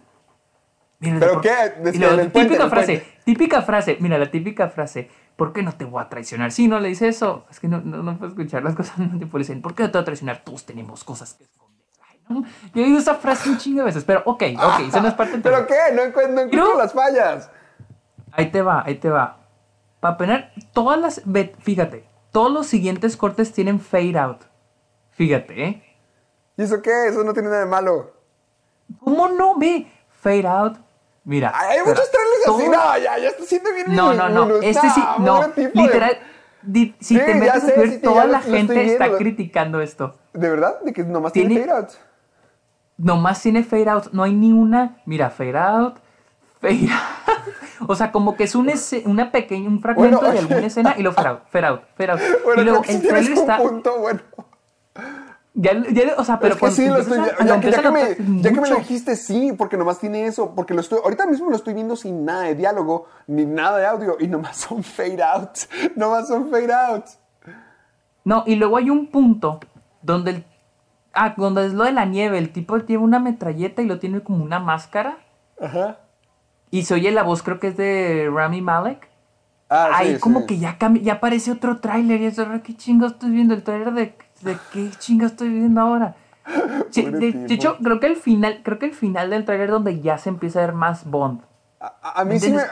Mira, ¿Pero qué? Y Desde luego, el puente, típica frase, típica frase, mira, la típica frase. ¿Por qué no te voy a traicionar? Si no le dice eso, es que no, no, no puedo escuchar las cosas, no te puedo decir, ¿por qué no te voy a traicionar? Todos tenemos cosas que esconder. Ay, no. Yo digo esa frase un chingo de veces, pero ok, ok, eso no es parte ¿Pero qué? No encuentro, no encuentro No. las fallas. Ahí te va, ahí te va. Para poner todas las. Fíjate, todos los siguientes cortes tienen fade out. Fíjate, ¿eh? ¿Y eso qué? Eso no tiene nada de malo. ¿Cómo no? Ve, fade out. Mira. Ay, Hay muchos trailers así. No, ya, ya está siendo bien. No, no, no. Este sí, no. Literal. di- si Sí, te metes a sí, sí, toda lo- la lo gente está criticando esto. ¿De verdad? ¿De que nomás tiene, Tiene- fade out? Nomás tiene fade out. No hay ni una. Mira, fade out. Fade out. O sea, como que es un ese- una pequeña, un fragmento Bueno, de alguna escena y lo fade out, fade out, fade out. Bueno, y luego el trailer está. punto bueno. Ya, ya, o sea, pero es que sí, lo estoy a-. Ya, que- ya que me, ya que me lo dijiste, sí, porque nomás tiene eso. Porque lo estoy, ahorita mismo lo estoy viendo sin nada de diálogo, ni nada de audio, y nomás son fade outs. Nomás son fade outs. No, y luego hay un punto donde el. Ah, donde es lo de la nieve. El tipo lleva una metralleta y lo tiene como una máscara. Ajá. Y se oye la voz, creo que es de Rami Malek. Ah, Ahí sí, como sí. que ya ya aparece otro tráiler. Y eso, ¿qué chingo estoy viendo? ¿El tráiler de, de qué chingo estoy viendo ahora? Sí, Pobre de, de hecho, creo que el final, creo que el final del tráiler donde ya se empieza a ver más Bond. A, a- mí ¿Me sí me... a-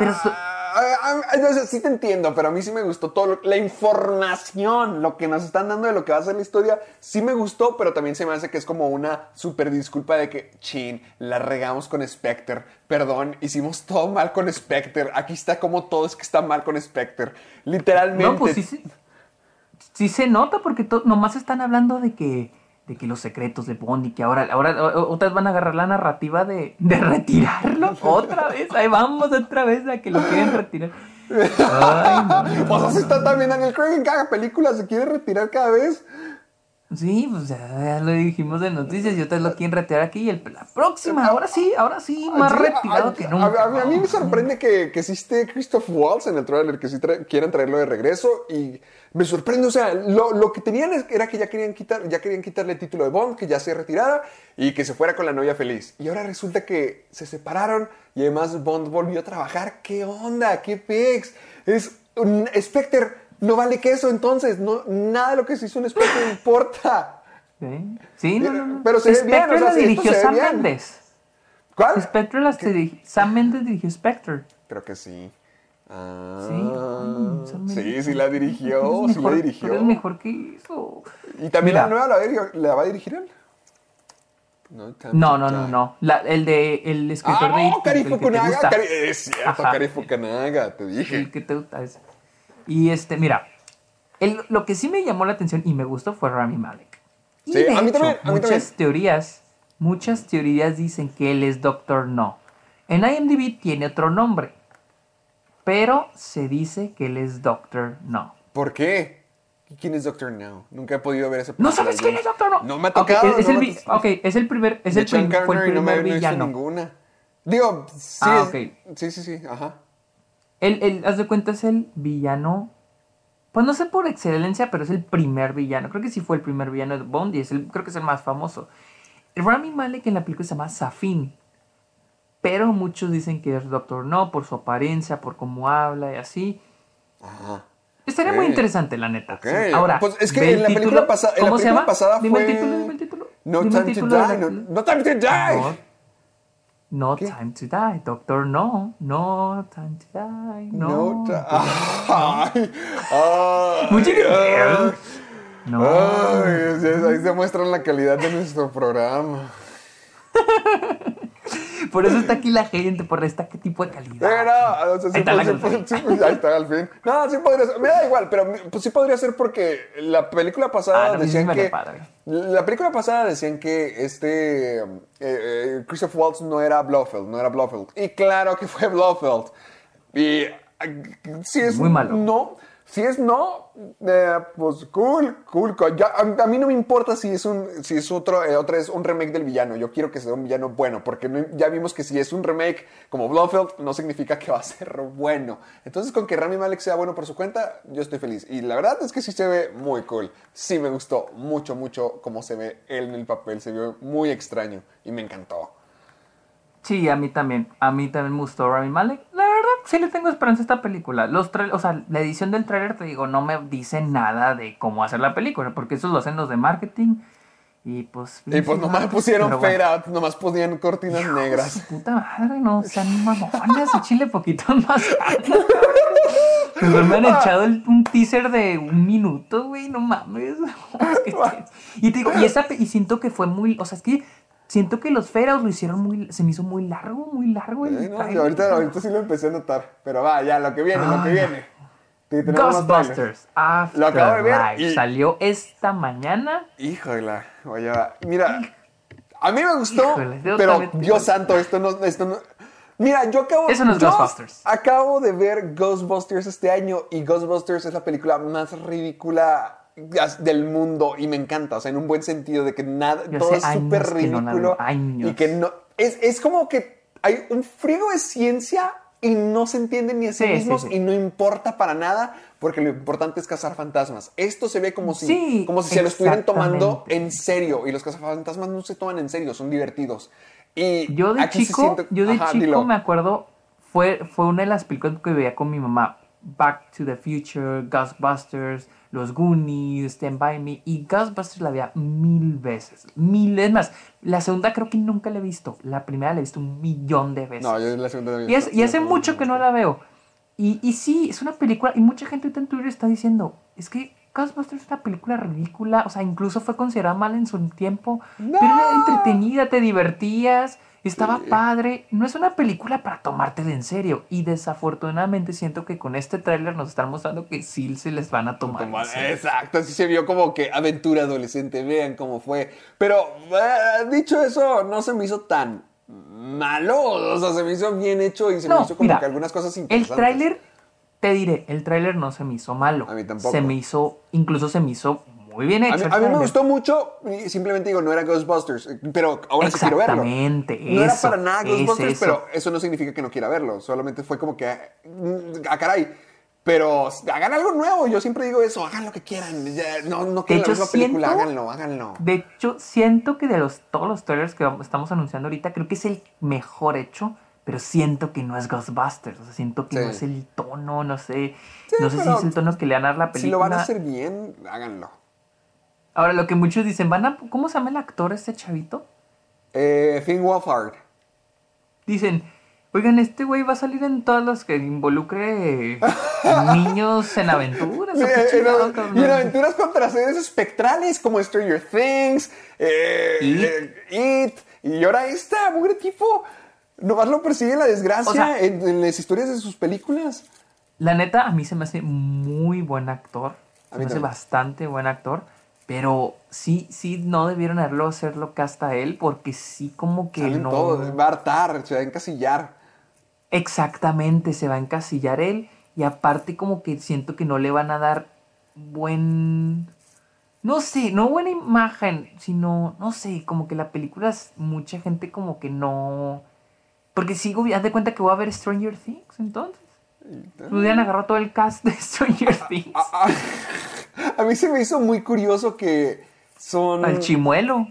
a- sí te entiendo, pero a mí sí me gustó todo lo- la información, lo que nos están dando de lo que va a ser la historia, sí me gustó, pero también se me hace que es como una super disculpa de que, chin, la regamos con Spectre, perdón, hicimos todo mal con Spectre, aquí está como todo es que está mal con Spectre, literalmente. No, pues sí, se- sí se nota porque nomás están hablando de que, de que los secretos de Bond y que ahora, ahora otras van a agarrar la narrativa de, de retirarlo otra vez. Ahí vamos otra vez a que lo quieren retirar. Ay, no, no, Pues así está también Daniel Craig en cada película, se quiere retirar cada vez. Sí, pues ya, ya lo dijimos en noticias y otras lo quieren retirar aquí y el, la próxima, ahora sí, ahora sí, más Sí, retirado a- que a- nunca. A, a mí me sorprende que, que esté Christoph Waltz en el trailer, que sí tra- quieran traerlo de regreso y me sorprende, o sea, lo, lo que tenían era que ya querían, quitar, ya querían quitarle el título de Bond, que ya se retirara y que se fuera con la novia feliz. Y ahora resulta que se separaron y además Bond volvió a trabajar. ¿Qué onda? ¿Qué pex? Es un Spectre. No vale queso entonces, no, nada de lo que se hizo en Spectre importa. Sí, Sí, no, no, no. Pero se ve bien, Spectre o sea, la dirigió se Sam. Mendes. ¿Cuál? Spectre las dirigió, Sam Mendes dirigió Spectre. Creo que sí. Ah, Sí, Sam sí, sí la dirigió, sí la dirigió. eres mejor que eso. ¿Y también Mira. la nueva la, va- la va a dirigir él? No, No, no, no, no. La- el de el escritor Ah, de no, Cari Fukunaga. Cari- es cierto, Ajá. Cari Fukunaga, te dije. El que te gusta ese. Y este, mira, el- lo que sí me llamó la atención y me gustó fue Rami Malek. Y Sí, de a mí hecho, también, a mí muchas también. teorías, muchas teorías dicen que él es Doctor No. En IMDb tiene otro nombre, pero se dice que él es Doctor No. ¿Por qué? ¿Quién es Doctor No? Nunca he podido ver esa ¿No sabes quién es Doctor No? No me ha tocado. es, es no el, me- vi- ok, es el primer, es el, prim- fue el no me, primer no he visto villano. ninguna. Digo, sí. Ah, es- ok. Sí, sí, sí, ajá. Él, él, haz de cuenta, es el villano. Pues no sé por excelencia, pero es el primer villano. Creo que sí fue el primer villano de Bond y es el, creo que es el más famoso. Rami Malek en la película se llama Safin. Pero muchos dicen que es Doctor No por su apariencia, por cómo habla y así. Ajá. Estaría muy interesante, la neta. Ok. Sí. Ahora, pues es que en la película, título. pasada, en la ¿Cómo se película llama? pasada Dime el título, dime el título. No Time to Die. No, no Time to Die. No, time to die, Doctor No. No time to die. No. No. Mucho que- ay. No. Ahí se muestra la calidad de nuestro programa. Por eso está aquí la gente, por esta qué tipo de calidad. Eh, no, o sea, sí Ahí está la sí sí, pues, ahí está, al fin. No, sí podría ser. Me da igual, pero pues sí podría ser porque la película pasada Ah, no, sí decían que. padre. La película pasada decían que este. eh, eh, Christoph Waltz no era Blofeld, no era Blofeld. Y claro que fue Blofeld. Y. eh, Si es. Muy malo. No. Si es no, eh, pues cool, cool. cool. A, mí no me importa si es un, si es otro, eh, otra es un remake del villano. Yo quiero que sea un villano bueno, porque ya vimos que si es un remake como Blofeld, no significa que va a ser bueno. Entonces, con que Rami Malek sea bueno por su cuenta, yo estoy feliz. Y la verdad es que sí se ve muy cool. Sí me gustó mucho, mucho cómo se ve él en el papel. Se vio muy extraño y me encantó. Sí, a mí también. A mí también me gustó Rami Malek. Sí le tengo esperanza a esta película. Los o sea, la edición del tráiler, te digo, no me dice nada de cómo hacer la película, porque eso lo hacen los de marketing. Y pues... Y pues nomás pusieron Pero bueno. fade out, nomás ponían cortinas de negras. puta madre, no sean mamones, échale poquito más. Mejor me han echado el- un teaser de un minuto, güey, no mames. Y te digo, y, esa, y siento que fue muy, o sea, es que siento que los Feras lo hicieron muy, se me hizo muy largo, muy largo. el Sí, no, trailer. y ahorita, ahorita sí lo empecé a notar. Pero va, ya, lo que viene, lo que viene. Sí. Ghostbusters Lo acabo de ver y- salió esta mañana. Híjole, oye, va. Mira, a mí me gustó, Híjole, pero Dios santo, esto no, esto no. Mira, yo acabo, Eso no es Ghostbusters. acabo de ver Ghostbusters este año y Ghostbusters es la película más ridícula del mundo y me encanta, o sea, en un buen sentido de que nada, Yo todo es súper no ridículo años. y que no es, es como que hay un frigo de ciencia y no se entienden ni a sí, Sí, sí, mismos sí. y no importa para nada porque lo importante es cazar fantasmas. Esto se ve como si, Sí, como si se lo estuvieran tomando en serio y los cazafantasmas no se toman en serio, son divertidos. Y Yo de chico, siente- yo de Ajá, chico dilo. me acuerdo, fue, fue una de las películas que veía con mi mamá. Back to the Future, Ghostbusters, Los Goonies, Stand By Me. Y Ghostbusters la veía mil veces. Mil es más. La segunda creo que nunca la he visto. La primera la he visto un millón de veces. No, yo la segunda también. Y, es- y hace mucho que no la veo. Y, y sí, es una película. Y mucha gente ahorita en Twitter está diciendo: Es que Ghostbusters es una película ridícula. O sea, incluso fue considerada mal en su tiempo. Pero era entretenida, te divertías. Estaba padre. No es una película para tomártela en serio. Y desafortunadamente siento que con este tráiler nos están mostrando que sí se les van a tomar. Toma-. Exacto, así se vio como que aventura adolescente, vean cómo fue. Pero eh, dicho eso, no se me hizo tan malo, o sea, se me hizo bien hecho y se me hizo como mira, que algunas cosas El interesantes. tráiler, te diré, el tráiler no se me hizo malo. A mí tampoco. Se me hizo, incluso se me hizo muy bien hecho. A mí, a me gustó mucho y simplemente digo, no era Ghostbusters, pero ahora sí quiero verlo. Exactamente, No era para nada es Ghostbusters, eso. pero eso no significa que no quiera verlo. Solamente fue como que, mm, ah, caray. Pero hagan algo nuevo, yo siempre digo eso, hagan lo que quieran. ya, no no quieren la misma película, háganlo, háganlo. De hecho, siento que de los, todos los trailers que estamos anunciando ahorita, creo que es el mejor hecho, pero siento que no es Ghostbusters. O sea, siento que Sí. no es el tono, no sé. no sé si es el tono que le van a dar la película. Si lo van a hacer bien, háganlo. Ahora, lo que muchos dicen, ¿van a, ¿cómo se llama el actor este chavito? Eh, Finn Wolfhard. Dicen, oigan, este güey va a salir en todas las que involucre niños en aventuras. ¿o Eh, qué en- en- y en aventuras contra seres espectrales como Stranger Things, eh, It. eh, It, y ahora esta, mugre tipo, nomás lo persigue la desgracia O sea- en, en las historias de sus películas. La neta, a mí se me hace muy buen actor. Se me hace bastante buen actor. Pero sí, sí, no debieron haberlo hacerlo que hasta él, porque sí como que Salen no... todo, va a hartar, se va a encasillar. Exactamente, se va a encasillar él. Y aparte como que siento que no le van a dar buen... No sé, no buena imagen, sino, no sé, como que la película, es- mucha gente como que no... Porque sigo, haz de cuenta que voy a ver Stranger Things, entonces. Hubieran agarrado todo el cast de Stranger Things. A, mí se me hizo muy curioso que son... Al chimuelo.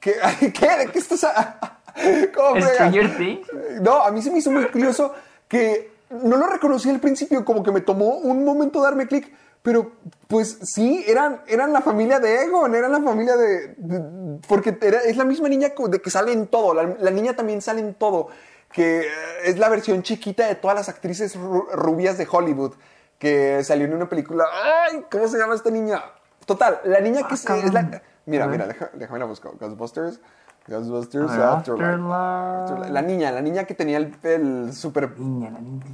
¿Qué? ¿Qué? ¿De qué estás...? a- ¿Cómo? Stranger Things. No, a mí se me hizo muy curioso que no lo reconocí al principio, como que me tomó un momento darme clic, pero pues sí, eran, eran la familia de Egon, eran la familia de... de- porque era- es la misma niña de que sale en todo, la, la niña también sale en todo, que eh, es la versión chiquita de todas las actrices ru- rubias de Hollywood, que salió en una película... ¡Ay! ¿Cómo se llama esta niña? Total, la niña que Ah, es, es la... Mira, mira, deja- déjame la buscar. Ghostbusters. Ghostbusters Afterlife. Afterlife. La niña, la niña que tenía el, el super... Niña, la niña.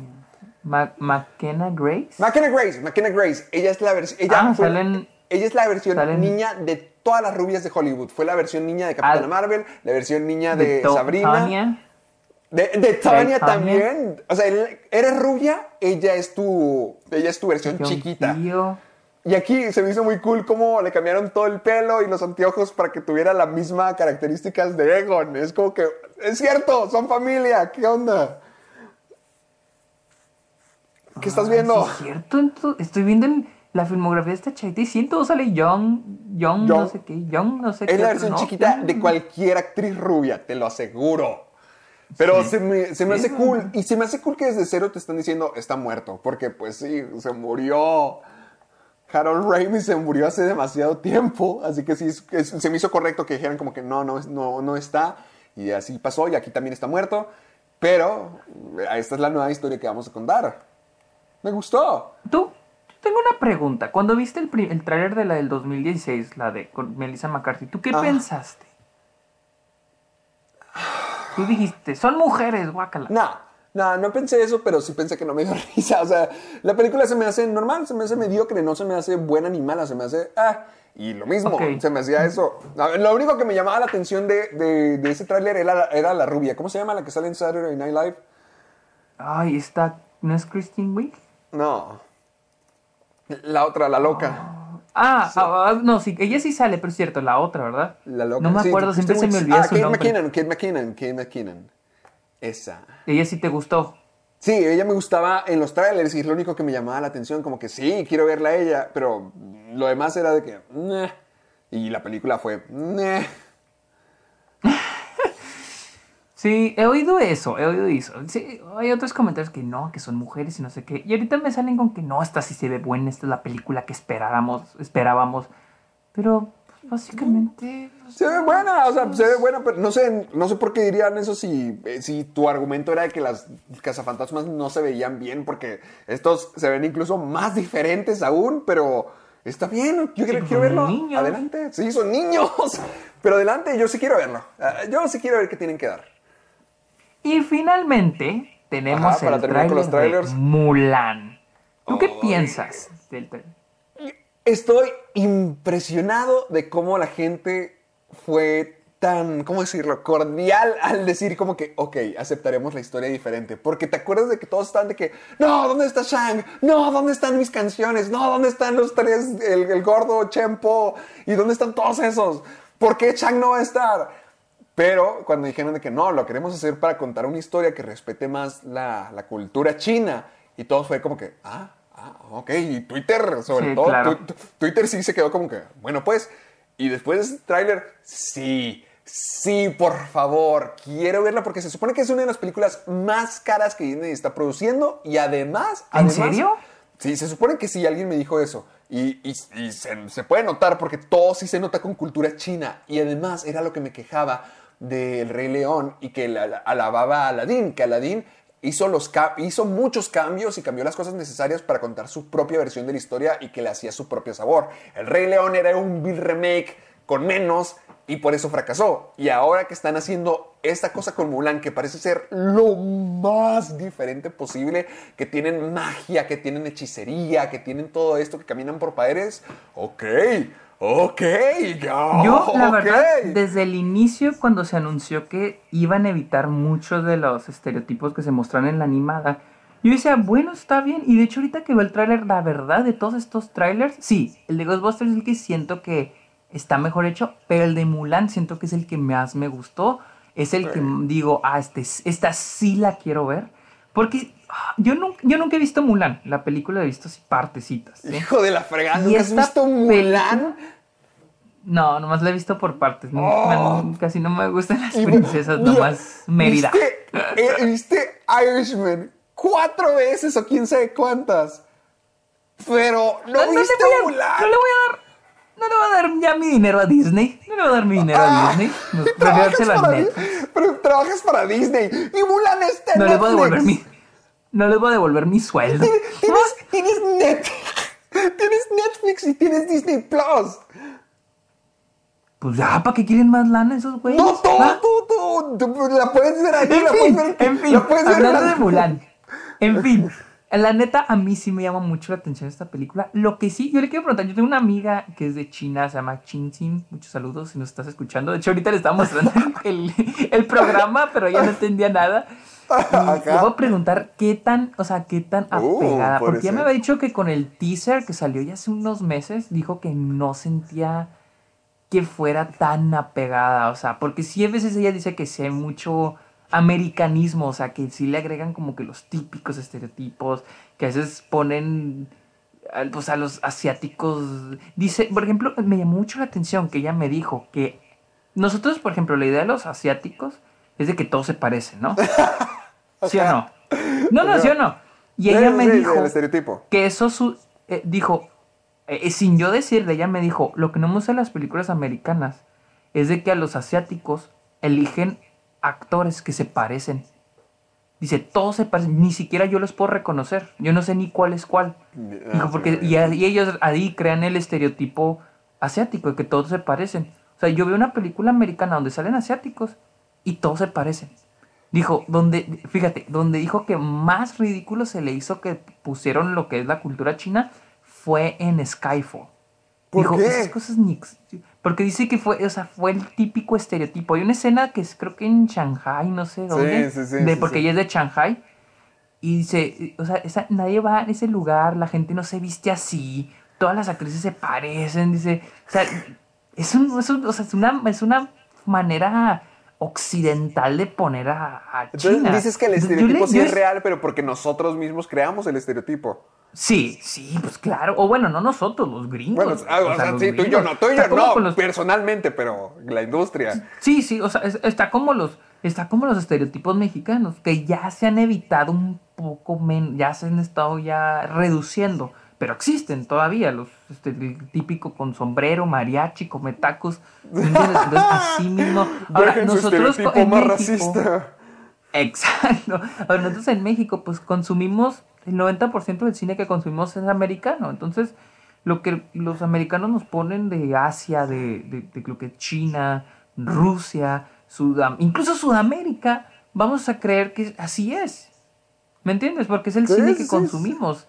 Ma- McKenna Grace. McKenna Grace, McKenna Grace. Ella es la versión... Ella, Ah, fue- salen- ella es la versión salen- niña de todas las rubias de Hollywood. Fue la versión niña de Capitana Al- Marvel, la versión niña de, To- Sabrina. Tanya. De, de Tanya. también. O sea, eres rubia, ella es tu, ella es tu versión chiquita. Tío. Y aquí se me hizo muy cool cómo le cambiaron todo el pelo y los anteojos para que tuviera las mismas características de Egon. Es como que, es cierto, son familia, ¿qué onda? ¿Qué estás viendo? Es cierto, estoy viendo en la filmografía de esta chavita y siento sale Young, Young, no sé qué, Young, no sé qué. Es la versión ¿no? chiquita Young. de cualquier actriz rubia, te lo aseguro. Pero se me, se me hace cool. Y se me hace cool que desde cero te están diciendo está muerto. Porque pues sí, se murió. Harold Ramis se murió hace demasiado tiempo. Así que sí, es- se me hizo correcto que dijeran como que no, no, no, no está. Y así pasó. Y aquí también está muerto. Pero eh, esta es la nueva historia que vamos a contar. Me gustó. Tú, tengo una pregunta. Cuando viste el, el tráiler de la del 2016, la de con Melissa McCarthy, ¿tú qué Ah. pensaste? Tú dijiste, son mujeres, guácala. No, no, no pensé eso, pero sí pensé que no me dio risa. O sea, la película se me hace normal, se me hace mediocre, no se me hace buena ni mala, se me hace. Ah, y lo mismo, se me hacía eso. Lo único que me llamaba la atención de, de- de ese tráiler era, la- era la rubia. ¿Cómo se llama la que sale en Saturday Night Live? Ay, esta, ¿no es Christine Wiig? No. La otra, la loca. Ah, ah, ah, no, sí, ella sí sale, pero es cierto, la otra, ¿verdad? La loca. No me Sí, acuerdo, siempre se me olvida ah, su Kate nombre. McKinnon, Kate McKinnon, Kate McKinnon. Esa. Ella sí te gustó. Sí, ella me gustaba en los trailers y es lo único que me llamaba la atención, como que sí, quiero verla a ella, pero lo demás era de que, y la película fue. Sí, he oído eso, he oído eso. Sí, hay otros comentarios que no, que son mujeres y no sé qué. Y ahorita me salen con que no, esta sí se ve buena, esta es la película que esperábamos, esperábamos. Pero pues, básicamente... pues, se ve buena, o sea, se ve buena, pero no sé, no sé por qué dirían eso si, eh, si tu argumento era de que las cazafantasmas no se veían bien, porque estos se ven incluso más diferentes aún, pero está bien, yo quiero, verlo. niños. Adelante, sí, son niños, pero adelante, yo sí quiero verlo. Ah, Yo sí quiero ver qué tienen que dar. Y finalmente tenemos Ajá, para el con tráiler los trailers. de Mulan. ¿Tú qué Ay. piensas del tráiler? Estoy impresionado de cómo la gente fue tan, ¿cómo decirlo?, cordial al decir como que, ok, aceptaremos la historia diferente. Porque te acuerdas de que todos están de que, no, ¿dónde está Shang? No, ¿dónde están mis canciones? No, ¿dónde están los tres, el, el gordo Chempo? ¿Y dónde están todos esos? ¿Por qué Shang no va a estar? Pero cuando dijeron de que no, lo queremos hacer para contar una historia que respete más la, la cultura china, y todo fue como que, ah, ah, ok, y Twitter, sobre Sí, todo, claro. tu- tu- Twitter sí se quedó como que, bueno, pues, y después de ese tráiler, sí, sí, por favor, quiero verla porque se supone que es una de las películas más caras que Disney está produciendo, y además, ¿En además- serio? Sí, se supone que sí, alguien me dijo eso. Y, y- y se, se puede notar porque todo sí se nota con cultura china. Y además era lo que me quejaba del Rey León y que la- la- alababa a Aladdin, que Aladdin hizo, los hizo muchos cambios y cambió las cosas necesarias para contar su propia versión de la historia y que le hacía su propio sabor. El Rey León era un vil remake con menos y por eso fracasó. Y ahora que están haciendo esta cosa con Mulan, que parece ser lo más diferente posible, que tienen magia, que tienen hechicería, que tienen todo esto, que caminan por paredes, ok, ok, ya, Yo, la verdad, desde el inicio, cuando se anunció que iban a evitar muchos de los estereotipos que se mostraron en la animada, yo decía, bueno, está bien. Y de hecho, ahorita que veo el tráiler, la verdad, de todos estos trailers, sí, el de Ghostbusters es el que siento que está mejor hecho, pero el de Mulan siento que es el que más me gustó. Es el que digo, ah, este, esta sí la quiero ver. Porque ah, yo nunca, yo nunca he visto Mulan, la película he visto así partecitas. ¿sí? Hijo de la fregada, ¿nunca has visto Mulan? No, nomás la he visto por partes. no- Oh. me- casi no me gustan las princesas, mira, nomás Mérida. ¿Viste, eh, ¿Viste Irishman cuatro veces o quién sabe cuántas? Pero no, No, no viste a, Mulan. no le voy a dar. No le voy a dar ya mi dinero a Disney. No le voy a dar mi dinero Ah, a Disney. No, prefiero a Netflix. Pero trabajas para Disney y Mulan está en No le voy a Netflix. devolver mi. No le voy a devolver mi sueldo. Tienes, tienes, net, tienes Netflix y tienes Disney Plus. Pues ya, ¿para qué quieren más lana esos güeyes? No, tú, Va. tú, tú, tú, la puedes ver ahí, En la fin, puedes ver, en fin, la puedes ver hablando la- de Mulan. En fin, la neta, a mí sí me llama mucho la atención esta película. Lo que sí, yo le quiero preguntar, yo tengo una amiga que es de China, se llama Chin Muchos saludos si nos estás escuchando. De hecho, ahorita le estaba mostrando el, el programa, pero ella no entendía nada. Y le voy a preguntar qué tan, o sea, qué tan Uh, apegada. porque ella me había dicho que con el teaser que salió ya hace unos meses, dijo que no sentía que fuera tan apegada, o sea, porque sí a veces ella dice que sí hay mucho americanismo, o sea, que sí le agregan como que los típicos estereotipos, que a veces ponen pues a los asiáticos, dice, por ejemplo, me llamó mucho la atención que ella me dijo que nosotros, por ejemplo, la idea de los asiáticos es de que todos se parecen, ¿no? ¿Sí o no? No, no, ¿sí o no? Y ella me dijo que eso su, eh, dijo, eh, eh, sin yo decirle, ella me dijo, lo que no me gusta de las películas americanas es de que a los asiáticos eligen actores que se parecen. Dice, todos se parecen, ni siquiera yo los puedo reconocer, yo no sé ni cuál es cuál. Ah, Dijo, porque, y, a- y ellos ahí crean el estereotipo asiático, de que todos se parecen. O sea, yo veo una película americana donde salen asiáticos y todos se parecen. Dijo, donde, fíjate, donde dijo que más ridículo se le hizo que pusieron lo que es la cultura china fue en Skyfall. ¿Por dijo, qué? esas cosas ni... Porque dice que fue, o sea, fue el típico estereotipo. Hay una escena que es creo que en Shanghai, no sé dónde. sí, sí, de- sí, porque ella es de Shanghai. Y dice, o sea, esa- nadie va a ese lugar, la gente no se viste así, todas las actrices se parecen, dice, o sea, es, un- es un- o sea, es una, es una manera occidental de poner a, a Entonces China. dices que el Yo- yo estereotipo sí yo es- real, pero porque nosotros mismos creamos el estereotipo. Sí, sí, pues claro. O bueno, no nosotros, los gringos. Bueno, ah, o sea, sí, tú y yo no, tú y yo no, los- personalmente, pero la industria. Sí, sí, o sea, es- está como los está como los estereotipos mexicanos que ya se han evitado un poco menos, ya se han estado ya reduciendo, pero existen todavía los este, el típico con sombrero, mariachi, come tacos, así mismo, ahora Dejen su nosotros co- estereotipo en más México, racista. Exacto. Ahora, nosotros en México, pues consumimos, el 90% del cine que consumimos es americano. Entonces, lo que los americanos nos ponen de Asia, de, de- de lo que es China, Rusia, Sudam- incluso Sudamérica, vamos a creer que así es. ¿Me entiendes? Porque es el cine que consumimos.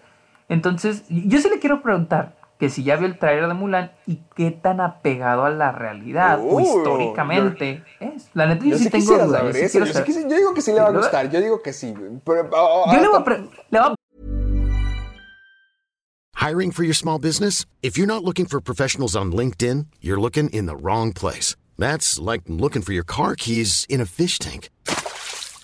Entonces, yo sí le quiero preguntar que si ya vio el trailer de Mulan y qué tan apegado a la realidad o históricamente es. La neta, yo, Yo sí sí tengo dudas. yo sí Yo, sí yo digo que sí le va a gustar. Yo digo que sí. Pero, ah, ah, Yo le voy a, le voy a Hiring for your small business? If you're not looking for professionals on LinkedIn, you're looking in the wrong place. That's like looking for your car keys in a fish tank.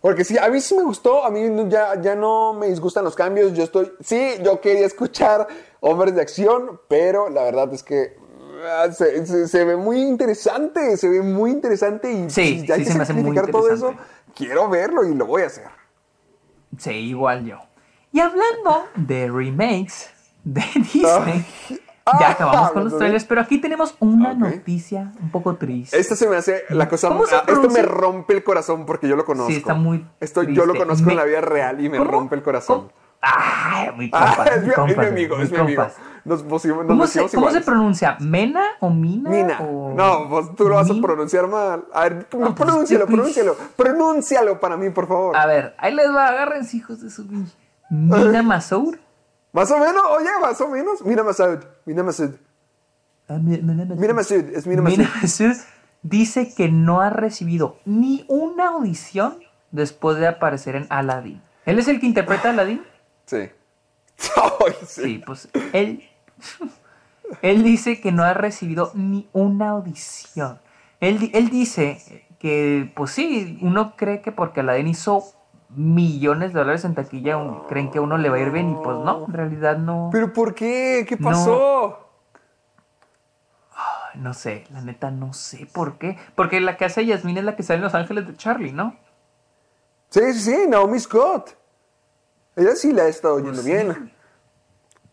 Porque sí, a mí sí me gustó, a mí ya, ya no me disgustan los cambios, yo estoy, sí, yo quería escuchar hombres de acción, pero la verdad es que ah, se, se- se ve muy interesante, se ve muy interesante y Sí, ya sí que se me hace muy todo eso, quiero verlo y lo voy a hacer. Sí, igual yo. Y hablando de remakes de Disney, ya acabamos con los trailers, pero aquí tenemos una noticia un poco triste. Esto se me hace la cosa, ¿Cómo se ah, esto me rompe el corazón porque yo lo conozco. Sí, está muy Esto yo lo triste. conozco Me- en la vida real y me ¿Cómo? rompe el corazón. ¿Cómo? Ah, muy Ah, compas, es, mi, es amigo, es mi amigo. compas. Nos pusimos, nos ¿Cómo, se, cómo pronuncia? ¿Mena o Mina? Mina. o- No, pues tú lo vas a pronunciar mal. A ver, pronúncialo, pues- pronúncialo. Pronúncialo para mí, por favor. A ver, ahí les va, agárrense hijos de su... Mina Masour. Más o menos, oye, más o menos. Mira Masud, mira Masud. Ah, mi- Mina Masour. Mira Masud, es Mira Masud. Mina Masour dice que no ha recibido ni una audición después de aparecer en Aladdin. ¿Él es el que interpreta a Aladdin? Sí. Sí. Sí, pues él, él dice que no ha recibido ni una audición. Él, él dice que, pues sí, uno cree que porque Aladdin hizo millones de dólares en taquilla, un- creen que a uno le va a ir bien y pues no, en realidad no. ¿Pero por qué? ¿Qué No. pasó? No sé, la neta no sé por qué. Porque la que hace Yasmín es la que sale en Los Ángeles de Charlie, ¿no? Sí, sí, sí, Naomi Scott. Ella sí la ha estado yendo Pues bien.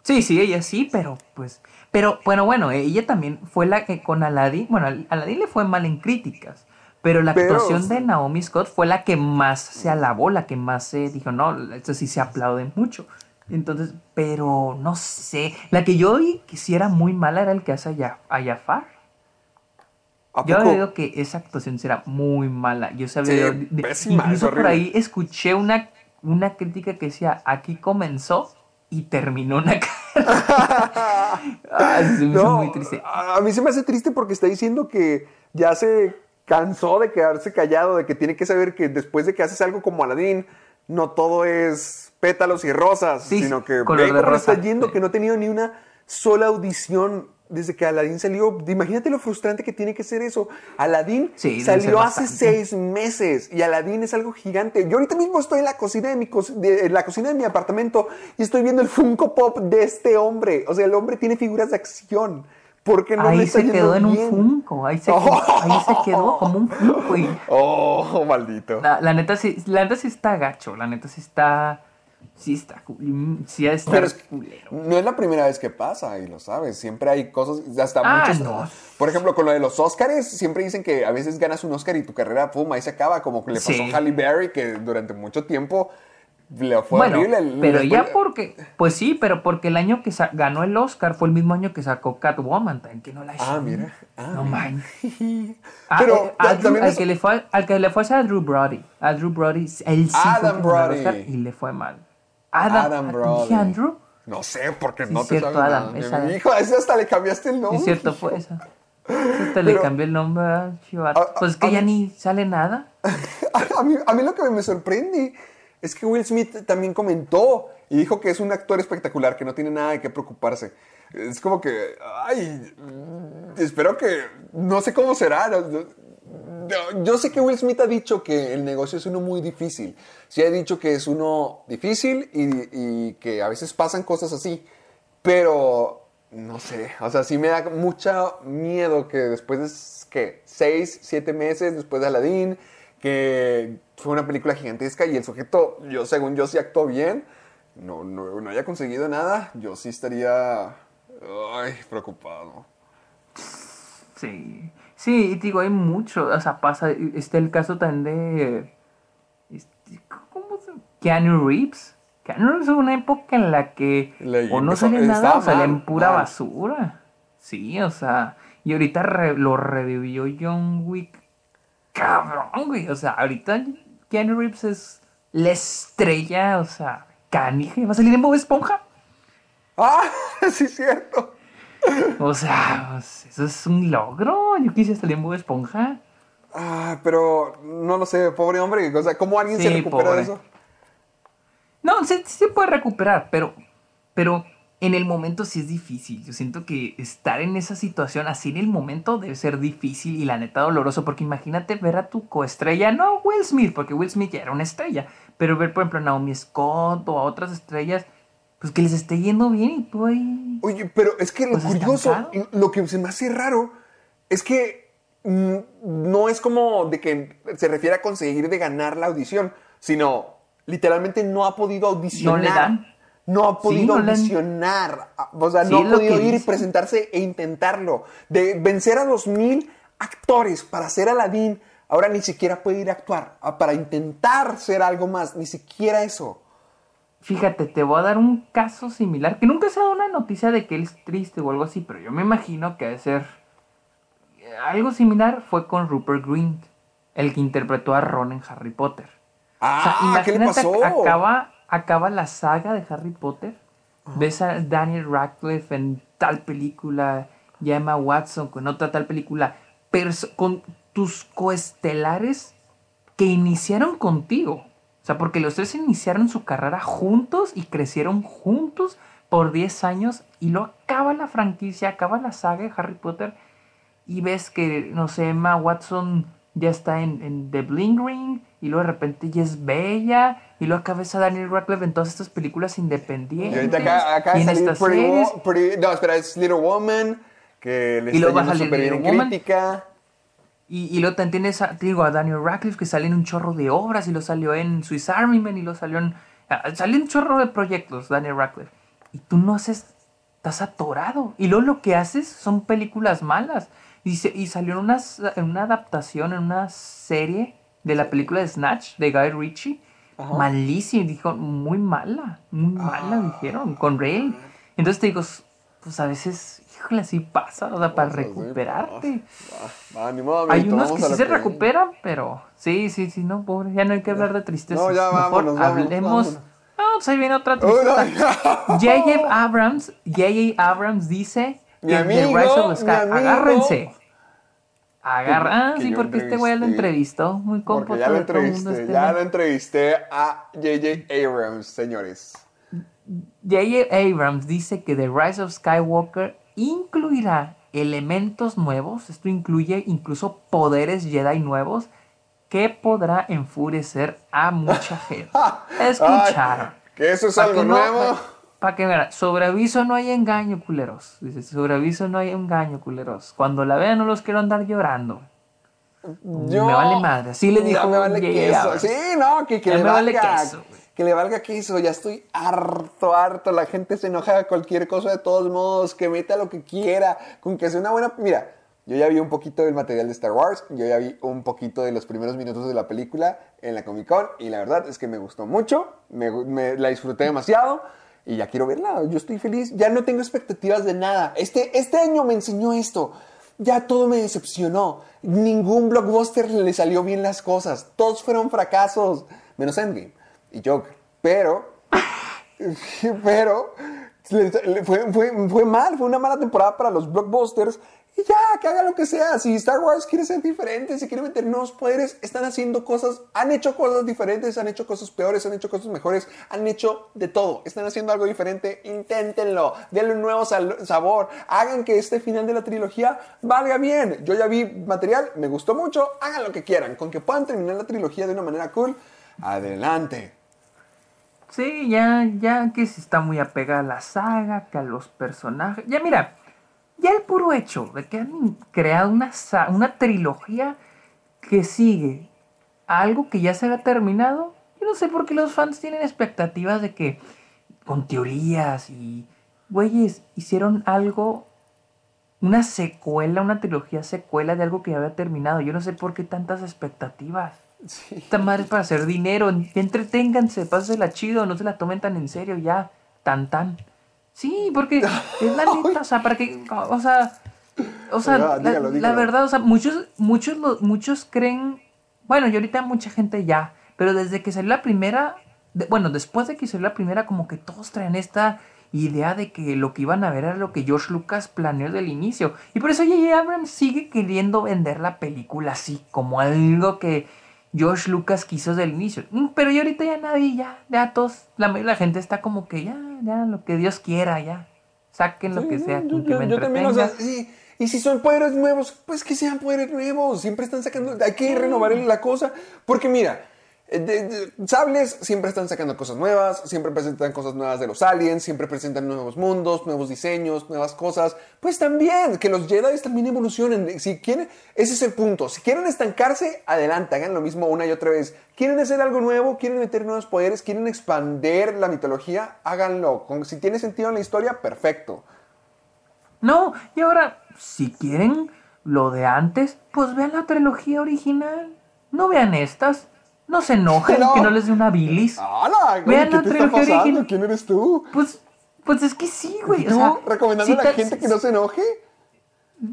Sí, sí, ella sí, pero pues. Pero bueno, bueno, ella también fue la que con Aladdin. Bueno, Aladdin le fue mal en críticas. Pero la Pero- actuación de Naomi Scott fue la que más se alabó, la que más se dijo, no, esto sí se aplaude mucho. Entonces, pero no sé. La que yo vi que sí era muy mala era el que hace a, Jafar. ¿A Yo había oído que esa actuación será muy mala. Yo sabía. Sí, de- de- pésima, incluso por ahí escuché una, una crítica que decía: aquí comenzó y terminó una. Ay, se me hizo No, muy triste. A a mí se me hace triste porque está diciendo que ya se cansó de quedarse callado, de que tiene que saber que después de que haces algo como Aladdin, no todo es pétalos y rosas, Sí, sino que color ve cómo está yendo, sí. que no ha tenido ni una sola audición desde que Aladdin salió. Imagínate lo frustrante que tiene que ser eso. Aladdin Sí, salió hace seis meses y Aladdin es algo gigante. Yo ahorita mismo estoy en la cocina de mi, co- de- en la cocina de mi apartamento y estoy viendo el Funko Pop de este hombre. O sea, el hombre tiene figuras de acción. ¿Por qué no ahí está se quedó en un funko. Ahí se, Oh. quedó, ahí se quedó como un funko. y- Oh, maldito. la, la neta sí, la neta sí está gacho. La neta sí está. Sí está. Sí estar Pero es- culero. no es la primera vez que pasa, y lo sabes. Siempre hay cosas, hasta Ah, muchos. no. Por ejemplo, con lo de los Oscars, siempre dicen que a veces ganas un Oscar y tu carrera, pum, ahí se acaba. Como que le pasó Sí. a Halle Berry, que durante mucho tiempo le fue Bueno, horrible. el- pero después- ya porque, pues sí, pero porque el año que ganó el Oscar fue el mismo año que sacó Catwoman, también que no la hizo. Ah, mira. Ah, no man. Ah, Pero eh, a también al, es- que le fue, al que le fue a Drew Brody. A Drew Brody, él sí fue Adam el Brody. Oscar y le fue mal. Adam, Adam ah, Brody. ¿Dije Andrew? No sé, porque Sí, no te cierto, sabes Adam, nada. es Adam. Hijo, a ese hasta le cambiaste el Sí, nombre. es cierto, fue esa. Sí, Te le cambió el nombre a Chivato. A- a- Pues es que ya ni sale nada. A mí, a mí lo que me sorprende es que Will Smith también comentó y dijo que es un actor espectacular, que no tiene nada de qué preocuparse. Es como que, ay, espero que, no sé cómo será. yo sé que Will Smith ha dicho que el negocio es uno muy difícil. Sí ha dicho que es uno difícil y, y que a veces pasan cosas así. Pero, no sé, o sea, sí me da mucho miedo que después de, ¿qué? Seis, siete meses después de Aladdin, que fue una película gigantesca y el sujeto, yo según yo sí actuó bien, no, no, no haya conseguido nada, yo sí estaría, ay, preocupado. Sí. Sí, y te digo, hay mucho. O sea, pasa. Está el caso también de. este, ¿Cómo se Keanu Reeves. Keanu Reeves hubo una época en la que Le- o no salía nada o salía en mal, pura mal. basura. Sí, o sea. Y ahorita re- lo revivió John Wick. Cabrón, güey. O sea, ahorita Keanu Reeves es la estrella, o sea, canije. ¿Va a salir en Bob Esponja? Ah, sí es cierto. O sea, pues, eso es un logro. Yo quise salir en Bob Esponja. Ah, pero no lo sé, pobre hombre, o sea, ¿cómo alguien se recupera de pobre. eso? No, se, sí se puede recuperar, pero, pero en el momento sí es difícil. Yo siento que estar en esa situación así en el momento debe ser difícil y la neta doloroso, porque imagínate ver a tu coestrella, no Will Smith, porque Will Smith ya era una estrella, pero ver, por ejemplo, a Naomi Scott o a otras estrellas, pues que les esté yendo bien y tú ahí... Oye, pero es que lo Pues curioso, estancado. lo que se me hace raro, es que mm, no es como de que se refiere a conseguir de ganar la audición, sino literalmente no ha podido audicionar. No le dan. No ha podido no han- audicionar. O sea, Sí, no ha podido ir y presentarse e intentarlo. De vencer a dos mil actores para ser Aladdin, ahora ni siquiera puede ir a actuar. ah, Para intentar ser algo más, ni siquiera eso. Fíjate, te voy a dar un caso similar, que nunca se ha dado una noticia de que él es triste o algo así, pero yo me imagino que debe ser... Algo similar fue con Rupert Grint, el que interpretó a Ron en Harry Potter. O sea, Ah, ¿qué le pasó? Acaba, acaba la saga de Harry Potter, ves a Daniel Radcliffe en tal película, y a Emma Watson con otra tal película, perso- con tus coestelares que iniciaron contigo. O sea, porque los tres iniciaron su carrera juntos y crecieron juntos por 10 años y lo acaba la franquicia, acaba la saga de Harry Potter y ves que, no sé, Emma Watson ya está en, en The Bling Ring y luego de repente ya es bella y luego ves a Daniel Radcliffe en todas estas películas Y independientes ahorita acá, acá y en estas Pretty series. Wo- Pretty- no, espera, es Little Woman, que le Y está yendo súper bien Woman. crítica. Y, y luego también tienes a, te digo, a Daniel Radcliffe que sale en un chorro de obras y lo salió en Swiss Army Man y lo salió en... ah, Salió un chorro de proyectos, Daniel Radcliffe. Y tú no haces... Estás atorado. Y luego lo que haces son películas malas. Y, se- y salió en una, en una adaptación, en una serie de la película de Snatch de Guy Ritchie. Malísima. Dijo, muy mala. Muy mala, dijeron. Con Ray. Entonces te digo, pues a veces, híjole, así pasa. O sea, para recuperarte. Va, ni modo, Hay unos que sí se recuperan, pero sí, sí, sí, no, pobre, ya no hay que hablar de tristeza. No, ya Mejor vámonos, vámonos, hablemos. vámonos. No, pues ahí viene otra tristeza. J.J. Abrams, J.J. Abrams dice Mi amigo, The Rise of the Sky, mi amigo. agárrense. Agarra, ah, sí, porque este güey lo entrevistó, muy cómodo ya lo entrevisté, este ya lo entrevisté a J.J. Abrams, señores. J.J. Abrams dice que The Rise of Skywalker incluirá elementos nuevos, esto incluye incluso poderes Jedi nuevos, que podrá enfurecer a mucha gente. Escucharon. Ay, que eso es algo no- nuevo. Pa- Pa' que vean, sobre aviso no hay engaño, culeros. Dice, sobre aviso no hay engaño, culeros. Cuando la vean no los quiero andar llorando. Yo- me vale madre. Así le Ya dijo me vale queso. Sí, no, que, que Ya le me vale valga. queso, güey. que le valga queso. Ya estoy harto, harto. La gente se enoja de cualquier cosa de todos modos. Que meta lo que quiera. Con que sea una buena. Mira, yo ya vi un poquito del material de Star Wars. Yo ya vi un poquito de los primeros minutos de la película en la Comic Con. Y la verdad es que me gustó mucho. Me, me- la disfruté demasiado. Y ya quiero verla. Yo estoy feliz. Ya no tengo expectativas de nada. Este, este año me enseñó esto. Ya todo me decepcionó. Ningún blockbuster le salió bien las cosas. Todos fueron fracasos. Menos Endgame y Joker. Pero, pero, fue- fue mal. Fue una mala temporada para los blockbusters. Y ya, que haga lo que sea. Si Star Wars quiere ser diferente, si quiere meter nuevos poderes, están haciendo cosas, han hecho cosas diferentes, han hecho cosas peores, han hecho cosas mejores, han hecho de todo. Están haciendo algo diferente, inténtenlo, denle un nuevo sabor, hagan que este final de la trilogía valga bien. Yo ya vi material, me gustó mucho, hagan lo que quieran. Con que puedan terminar la trilogía de una manera cool, adelante. Sí, ya, ya que se está muy apegada a la saga, que a los personajes. Ya mira, ya el puro hecho de que han creado una, una trilogía que sigue a algo que ya se había terminado. Yo no sé por qué los fans tienen expectativas de que con teorías y güeyes hicieron algo, una secuela, una trilogía secuela de algo que ya había terminado. Yo no sé por qué tantas expectativas. Esta madre es para hacer dinero. en- Entreténganse, pásensela chido, no se la tomen tan en serio ya. Tan tan. Sí, porque es la neta, o sea, para que. O sea. O sea, Oiga, la, dígalo, la dígalo. verdad, o sea, muchos, muchos, muchos creen. Bueno, y ahorita mucha gente ya. Pero desde que salió la primera. de- bueno, después de que salió la primera, como que todos traen esta idea de que lo que iban a ver era lo que George Lucas planeó del inicio. Y por eso J.J. Abrams sigue queriendo vender la película así, como algo que George Lucas quiso desde el inicio. Mm, Pero ya ahorita ya nadie, ya, ya todos, la mayoría de la gente está como que ya, ya, lo que Dios quiera, ya. Saquen lo que sea, yo, que yo- yo también, o sea, sí, y si son poderes nuevos, pues que sean poderes nuevos. Siempre están sacando, hay que renovar la cosa. Porque mira, sables siempre están sacando cosas nuevas, siempre presentan cosas nuevas de los aliens, siempre presentan nuevos mundos, nuevos diseños, nuevas cosas. Pues también, que los Jedi también evolucionen. Si quieren, ese es el punto. Si quieren estancarse, adelante, hagan lo mismo una y otra vez. ¿Quieren hacer algo nuevo? ¿Quieren meter nuevos poderes? ¿Quieren expandir la mitología? Háganlo. Si tiene sentido en la historia, perfecto. No, y ahora, si quieren lo de antes, pues vean la trilogía original. No vean estas. No se enojen No. que no les dé una bilis. ¡Hala! Vean ¿Qué la te está pasando? ¿Quién eres tú? Pues, pues es que sí, güey. o ¿Tú sea, recomendando si a la gente que no se enoje?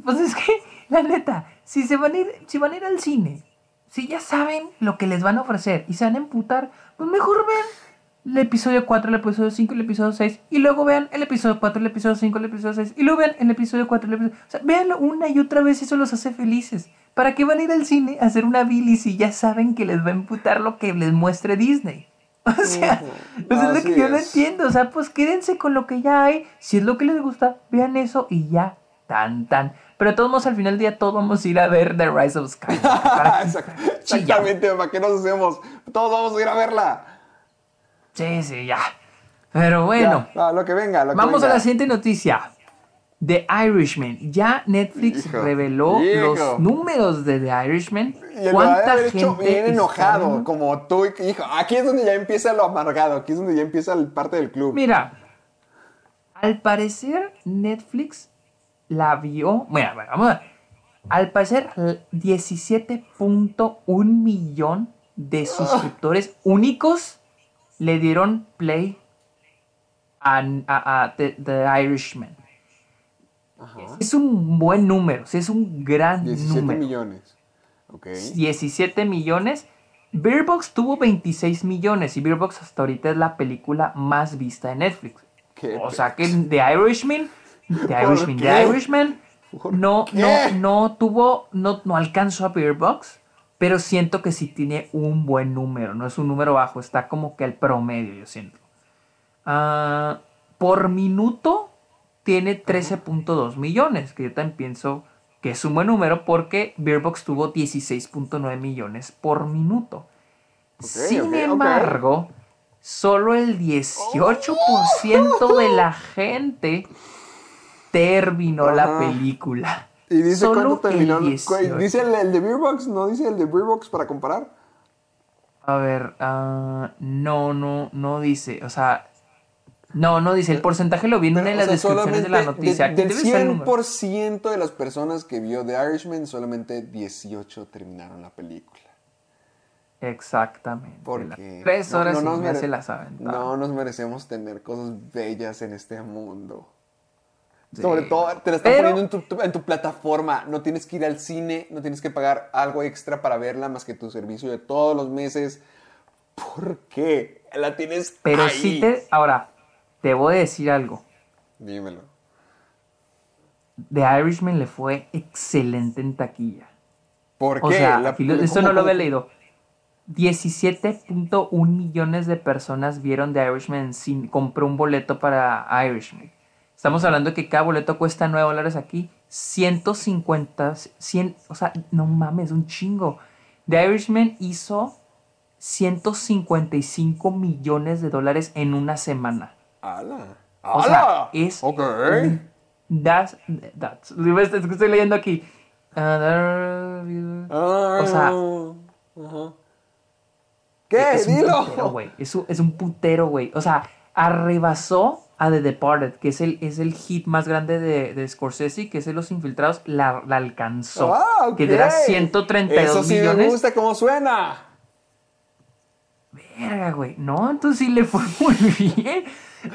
Pues es que, la neta, si se van a ir, si van a ir al cine, si ya saben lo que les van a ofrecer y se van a emputar, pues mejor vean el episodio 4, el episodio 5, el episodio 6, y luego vean el episodio 4, el episodio 5, el episodio 6, y luego vean el episodio 4, el episodio... O sea, véanlo una y otra vez y eso los hace felices. ¿Para qué van a ir al cine a hacer una bilis si ya saben que les va a emputar lo que les muestre Disney? O sea, pues es lo que yo no entiendo. O sea, pues quédense con lo que ya hay. Si es lo que les gusta, vean eso y ya. Tan, tan. Pero todos modos, al final del día, todos vamos a ir a ver The Rise of Skywalker. Exactamente, ¿para qué nos hacemos? Todos vamos a ir a verla. Sí, sí, ya. Pero bueno, Ya, lo que venga, lo que vamos a venga. la siguiente noticia. The Irishman. Ya Netflix Hijo, reveló los números de The Irishman. Y el ¿Cuánta hecho gente bien enojado, como tú, hijo. Aquí es donde ya empieza lo amargado, aquí es donde ya empieza el parte del club. Mira, al parecer Netflix la vio. Mira, bueno, vamos a ver. Al parecer, l- 17.1 millón de suscriptores únicos le dieron play a, a- a The, The Irishman. Ajá. Es un buen número, es un gran 17 número. millones. Ok. 17 millones. Beer Box tuvo 26 millones y Beer Box hasta ahorita es la película más vista de Netflix. ¿Qué O sea que The Irishman, The ¿Por Irishman? The Irishman ¿Por no, qué? no, no tuvo, no, no alcanzó a Beer Box, pero siento que sí tiene un buen número, no es un número bajo, está como que el promedio, yo siento. Ah, por minuto tiene 13.2 millones, que yo también pienso que es un buen número porque Beerbox tuvo 16.9 millones por minuto. Sin embargo, solo el 18% de la gente terminó la película. ¿Y dice Solo cuánto terminó? el Cu- 18. ¿Dice el, el de Beerbox? ¿No dice el de Beerbox para comparar? A ver, ah, no, no, no dice, o sea, no, no dice, el porcentaje lo vi en las sea, descripciones de la noticia. de- del debe estar el número. 100% de las personas que vio The Irishman, solamente 18 terminaron la película. Exactamente. Porque las tres horas no y nos media mere- se las aventaron. No nos merecemos tener cosas bellas en este mundo. Sí. Sobre todo, te la están Pero- poniendo en tu, tu- en tu plataforma. No tienes que ir al cine, no tienes que pagar algo extra para verla más que tu servicio de todos los meses. ¿Por qué? La tienes Pero ahí. sí te. Ahora, te voy a decir algo. Dímelo. The Irishman le fue excelente en taquilla. ¿Por qué? O sea, La- aquí lo- esto ¿cómo- no lo había leído. 17.1 millones de personas vieron The Irishman sin compró un boleto para Irishman. Estamos hablando de que cada boleto cuesta 9 dólares aquí. 150, 100, o sea, no mames, un chingo. The Irishman hizo 155 millones de dólares en una semana. ¡Hala! O sea, ¡Hala! es Ok. un- That's, that's, es que estoy leyendo aquí. Uh, Ah, o sea, ajá. ¿Qué? es un Dilo. putero, güey. Es un, es un putero, güey. O sea, arrebasó a The Departed, que es el, es el hit más grande de, de Scorsese, que es de Los Infiltrados, la, la alcanzó. Ah, ok. Que era 132 Eso sí millones. me gusta cómo suena. Verga, güey. No, entonces sí le fue muy bien.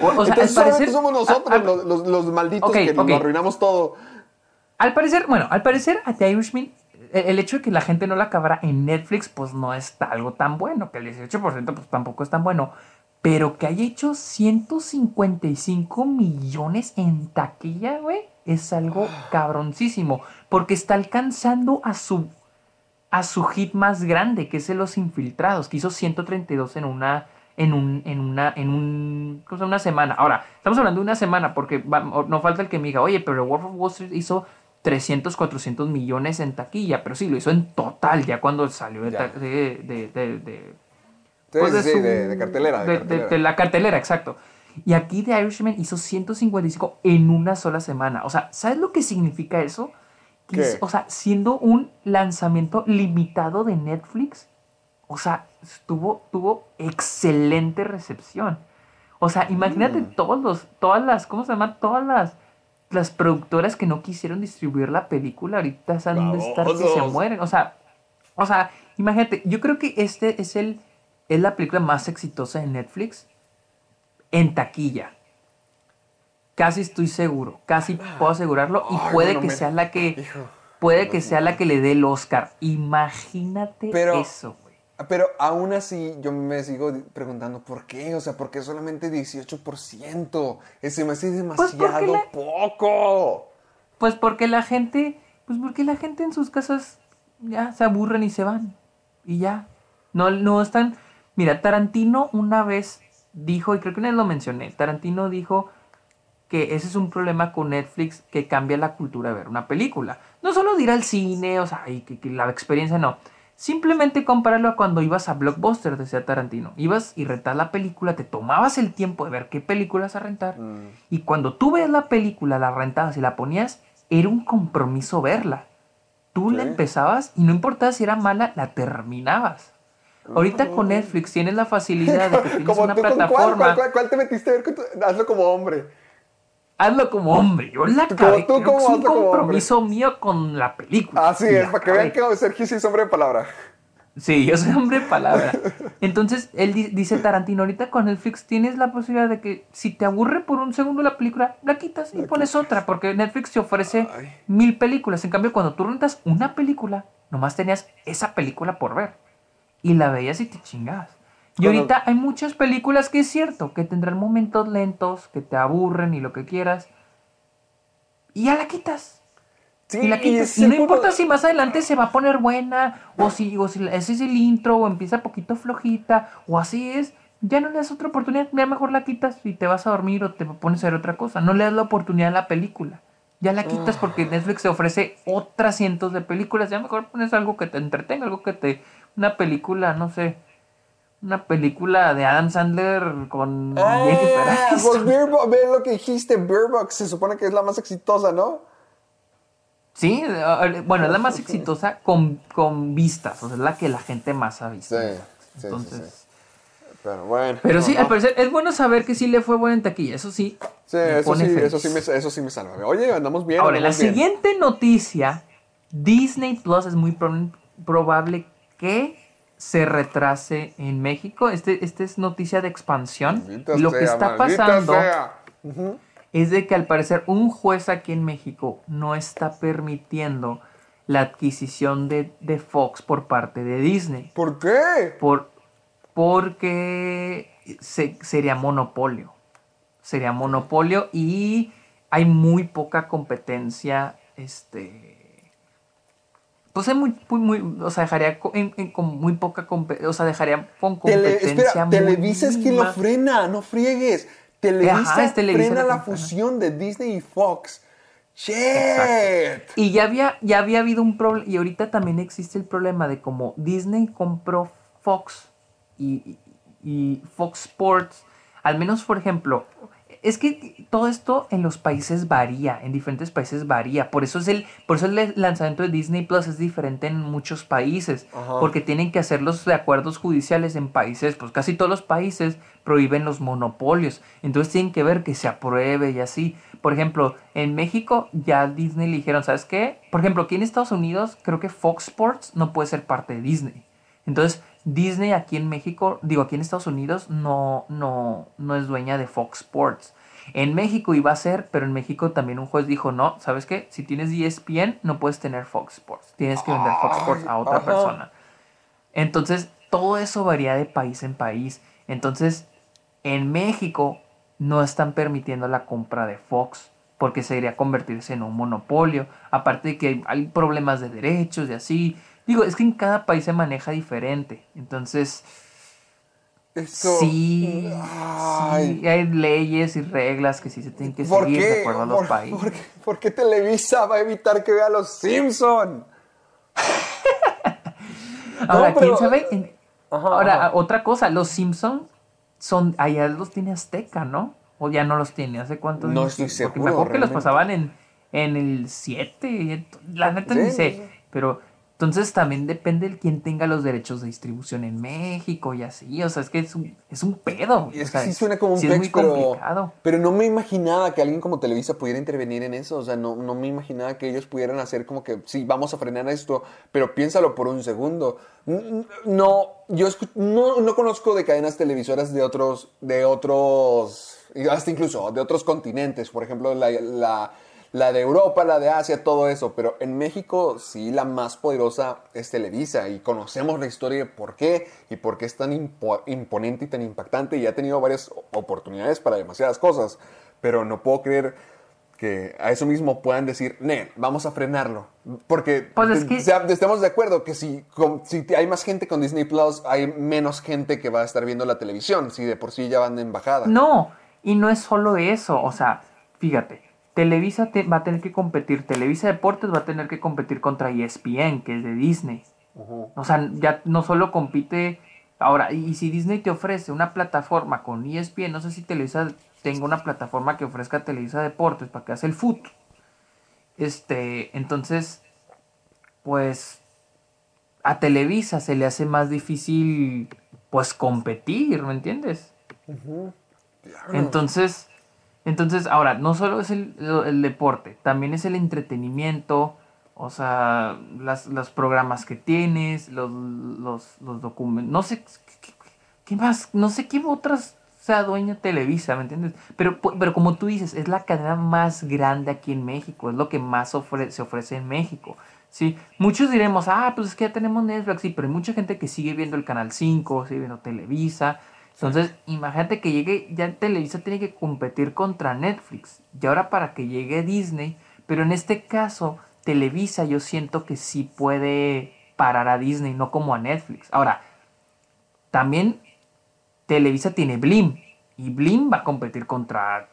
O, o sea, Entonces al parecer. somos nosotros los, los- los malditos que lo arruinamos todo. Al parecer, bueno, al parecer a The Irishman, el, el hecho de que la gente no la acabara en Netflix, pues no es algo tan bueno, que el 18% pues tampoco es tan bueno, pero que haya hecho 155 millones en taquilla, güey, es algo cabroncísimo, porque está alcanzando a su a su hit más grande, que es el Los Infiltrados, que hizo 132 en una en un en una en un cosa una semana. Ahora, estamos hablando de una semana porque va- no falta el que me diga, "Oye, pero Wolf of Wall Street hizo 300, 400 millones en taquilla", pero sí lo hizo en total ya cuando salió de de, de- de- de- pues, sí, su- de, de cartelera. De, cartelera. la cartelera, exacto. Y aquí The Irishman hizo 155 en una sola semana. O sea, ¿sabes lo que significa eso? Que ¿Qué? es- o sea, siendo un lanzamiento limitado de Netflix, o sea, tuvo, tuvo excelente recepción. O sea, imagínate Mm. todos los, todas las, ¿cómo se llama? Todas las, las productoras que no quisieron distribuir la película ahorita han de estar que se mueren. O sea, o sea, imagínate, yo creo que este es el es la película más exitosa de Netflix en taquilla. Casi estoy seguro, casi puedo asegurarlo y Ay, puede bueno, que me- sea la que Hijo. puede que sea la que le dé el Oscar. Imagínate Pero- eso, güey. Pero aún así, yo me sigo preguntando por qué. O sea, ¿por qué solamente 18%? Ese me hace Pues demasiado la- poco. Pues porque la gente, pues porque la gente en sus casas ya se aburren y se van. Y ya. No, no están. Mira, Tarantino una vez dijo, y creo que una vez lo mencioné, Tarantino dijo que ese es un problema con Netflix que cambia la cultura de ver una película. No solo de ir al cine, o sea, y que, que la experiencia no, Simplemente compáralo a cuando ibas a Blockbuster, decía Tarantino. Ibas y rentas la película, te tomabas el tiempo de ver qué películas a rentar. Mm. Y cuando tú ves la película, la rentabas y la ponías, era un compromiso verla. Tú la empezabas y no importaba si era mala, la terminabas. Ahorita con Netflix tienes la facilidad de que tienes Como una tú, ¿con cuál, plataforma. cuál, cuál, cuál te metiste a ver? con tu- Hazlo como hombre. Hazlo como hombre. Yo la acabé. tú es un compromiso mío con la película. Así Y es, para que vean que Sergio sí es hombre de palabra. Sí, yo soy hombre de palabra. Entonces, él di- dice Tarantino, ahorita con Netflix tienes la posibilidad de que si te aburre por un segundo la película, la quitas y pones otra, porque Netflix te ofrece Ay. mil películas. En cambio, cuando tú rentas una película, nomás tenías esa película por ver. Y la veías y te chingabas. Y Cuando- ahorita hay muchas películas que es cierto, que tendrán momentos lentos, que te aburren y lo que quieras. Y ya la quitas. Sí, Y la quitas. Y no importa si más adelante se va a poner buena, o si, o si ese es el intro, o empieza poquito flojita, o así es. Ya no le das otra oportunidad, ya mejor la quitas y te vas a dormir o te pones a ver otra cosa. No le das la oportunidad a la película. Ya la quitas Ah. porque Netflix te ofrece otras cientos de películas. Ya mejor pones algo que te entretenga, algo que te. Una película, no sé. Una película de Adam Sandler con Jennifer Ah, Aniston. pues Beer Bo- ve lo que dijiste, Beer Box se supone que es la más exitosa, ¿no? Sí, bueno, es la más exitosa con, con vistas, o sea, es la que la gente más ha visto. Sí, sí, Entonces, sí. Pero bueno. Pero sí, no. al parecer es bueno saber que sí le fue bueno en taquilla, eso sí. Sí, eso sí, eso sí, me, eso sí me salva. Oye, andamos bien. Ahora, la bien. siguiente noticia, Disney Plus es muy prob- probable que se retrase en México. Este, este es noticia de expansión. Maldita y lo que está pasando sea. es de que al parecer un juez aquí en México no está permitiendo la adquisición de, de Fox por parte de Disney. ¿Por qué? Por, porque se- sería monopolio. Sería monopolio y hay muy poca competencia. Este. Pues hay muy, muy, muy- o sea, dejaría co- en- en- con muy poca o sea, dejaría con Tele- competencia. espera, muy Televisa es quien lo frena, no friegues. Televisa, Ajá, Televisa frena la fusión de Disney y Fox. Shit. Y ya había, ya había habido un problema, y ahorita también existe el problema de como Disney compró Fox y, y- y Fox Sports, al menos por ejemplo, es que todo esto en los países varía, en diferentes países varía, por eso es el, por eso el lanzamiento de Disney Plus es diferente en muchos países, Ajá. porque tienen que hacer los acuerdos judiciales en países, pues casi todos los países prohíben los monopolios, entonces tienen que ver que se apruebe y así. Por ejemplo, en México ya Disney le dijeron, ¿sabes qué? Por ejemplo, aquí en Estados Unidos creo que Fox Sports no puede ser parte de Disney. Entonces, Disney aquí en México, digo, aquí en Estados Unidos no, no, no es dueña de Fox Sports. En México iba a ser, pero en México también un juez dijo, no, ¿sabes qué? Si tienes ESPN, no puedes tener Fox Sports. Tienes que vender Fox Sports a otra persona. Entonces, todo eso varía de país en país. Entonces, en México no están permitiendo la compra de Fox porque sería convertirse en un monopolio. Aparte de que hay problemas de derechos y así. Digo, es que en cada país se maneja diferente. Entonces, Esto- sí, Ay. sí, hay leyes y reglas que sí se tienen que ¿Por seguir qué? de acuerdo a los ¿Por, países. por qué, por qué Televisa va a evitar que vea los Simpson? Ahora, No, pero- ¿quién sabe? Ajá, Ahora, ajá. otra cosa, los Simpsons son, allá los tiene Azteca, ¿no? O ya no los tiene, ¿hace cuánto? No estoy Porque seguro, me acuerdo que los pasaban en, en el 7, la neta Sí, ni sé. sí. Pero entonces también depende de quién tenga los derechos de distribución en México y así. O sea, es que es un, es un pedo. Y es o sea, que sí suena como un sí es muy pex, pero, complicado. pero no me imaginaba que alguien como Televisa pudiera intervenir en eso. O sea, no, no me imaginaba que ellos pudieran hacer como que, sí, vamos a frenar esto, pero piénsalo por un segundo. No, yo no, no conozco de cadenas televisoras de otros, de otros, hasta incluso de otros continentes. Por ejemplo, la, la, la de Europa, la de Asia, todo eso. Pero en México sí la más poderosa es Televisa y conocemos la historia de por qué y por qué es tan impo- imponente y tan impactante y ha tenido varias oportunidades para demasiadas cosas. Pero no puedo creer que a eso mismo puedan decir, Nel, vamos a frenarlo. Porque Pues es que- sea- estamos de acuerdo que si, con- si hay más gente con Disney Plus, hay menos gente que va a estar viendo la televisión, si de por sí ya van en bajada. No, y no es solo eso, o sea, fíjate, Televisa te- va a tener que competir, Televisa Deportes va a tener que competir contra ESPN, que es de Disney. O sea, ya no solo compite. Ahora, y si Disney te ofrece una plataforma con ESPN, no sé si Televisa tenga una plataforma que ofrezca Televisa Deportes para que hace el fútbol. Este, entonces, pues a Televisa se le hace más difícil, pues competir, ¿me entiendes? Entonces, entonces, ahora, no solo es el, el deporte, también es el entretenimiento, o sea, las, los programas que tienes, los, los, los documentos, no sé, ¿qué, más? No sé qué otras sea dueña Televisa, ¿me entiendes? Pero, pero como tú dices, es la cadena más grande aquí en México, es lo que más ofre se ofrece en México. Sí, muchos diremos, ah, pues es que ya tenemos Netflix, sí, pero hay mucha gente que sigue viendo el Canal 5, sigue viendo Televisa. Entonces, imagínate que llegue, ya Televisa tiene que competir contra Netflix. Y ahora para que llegue Disney, pero en este caso, Televisa yo siento que sí puede parar a Disney, no como a Netflix. Ahora, también Televisa tiene Blim. Y Blim va a competir contra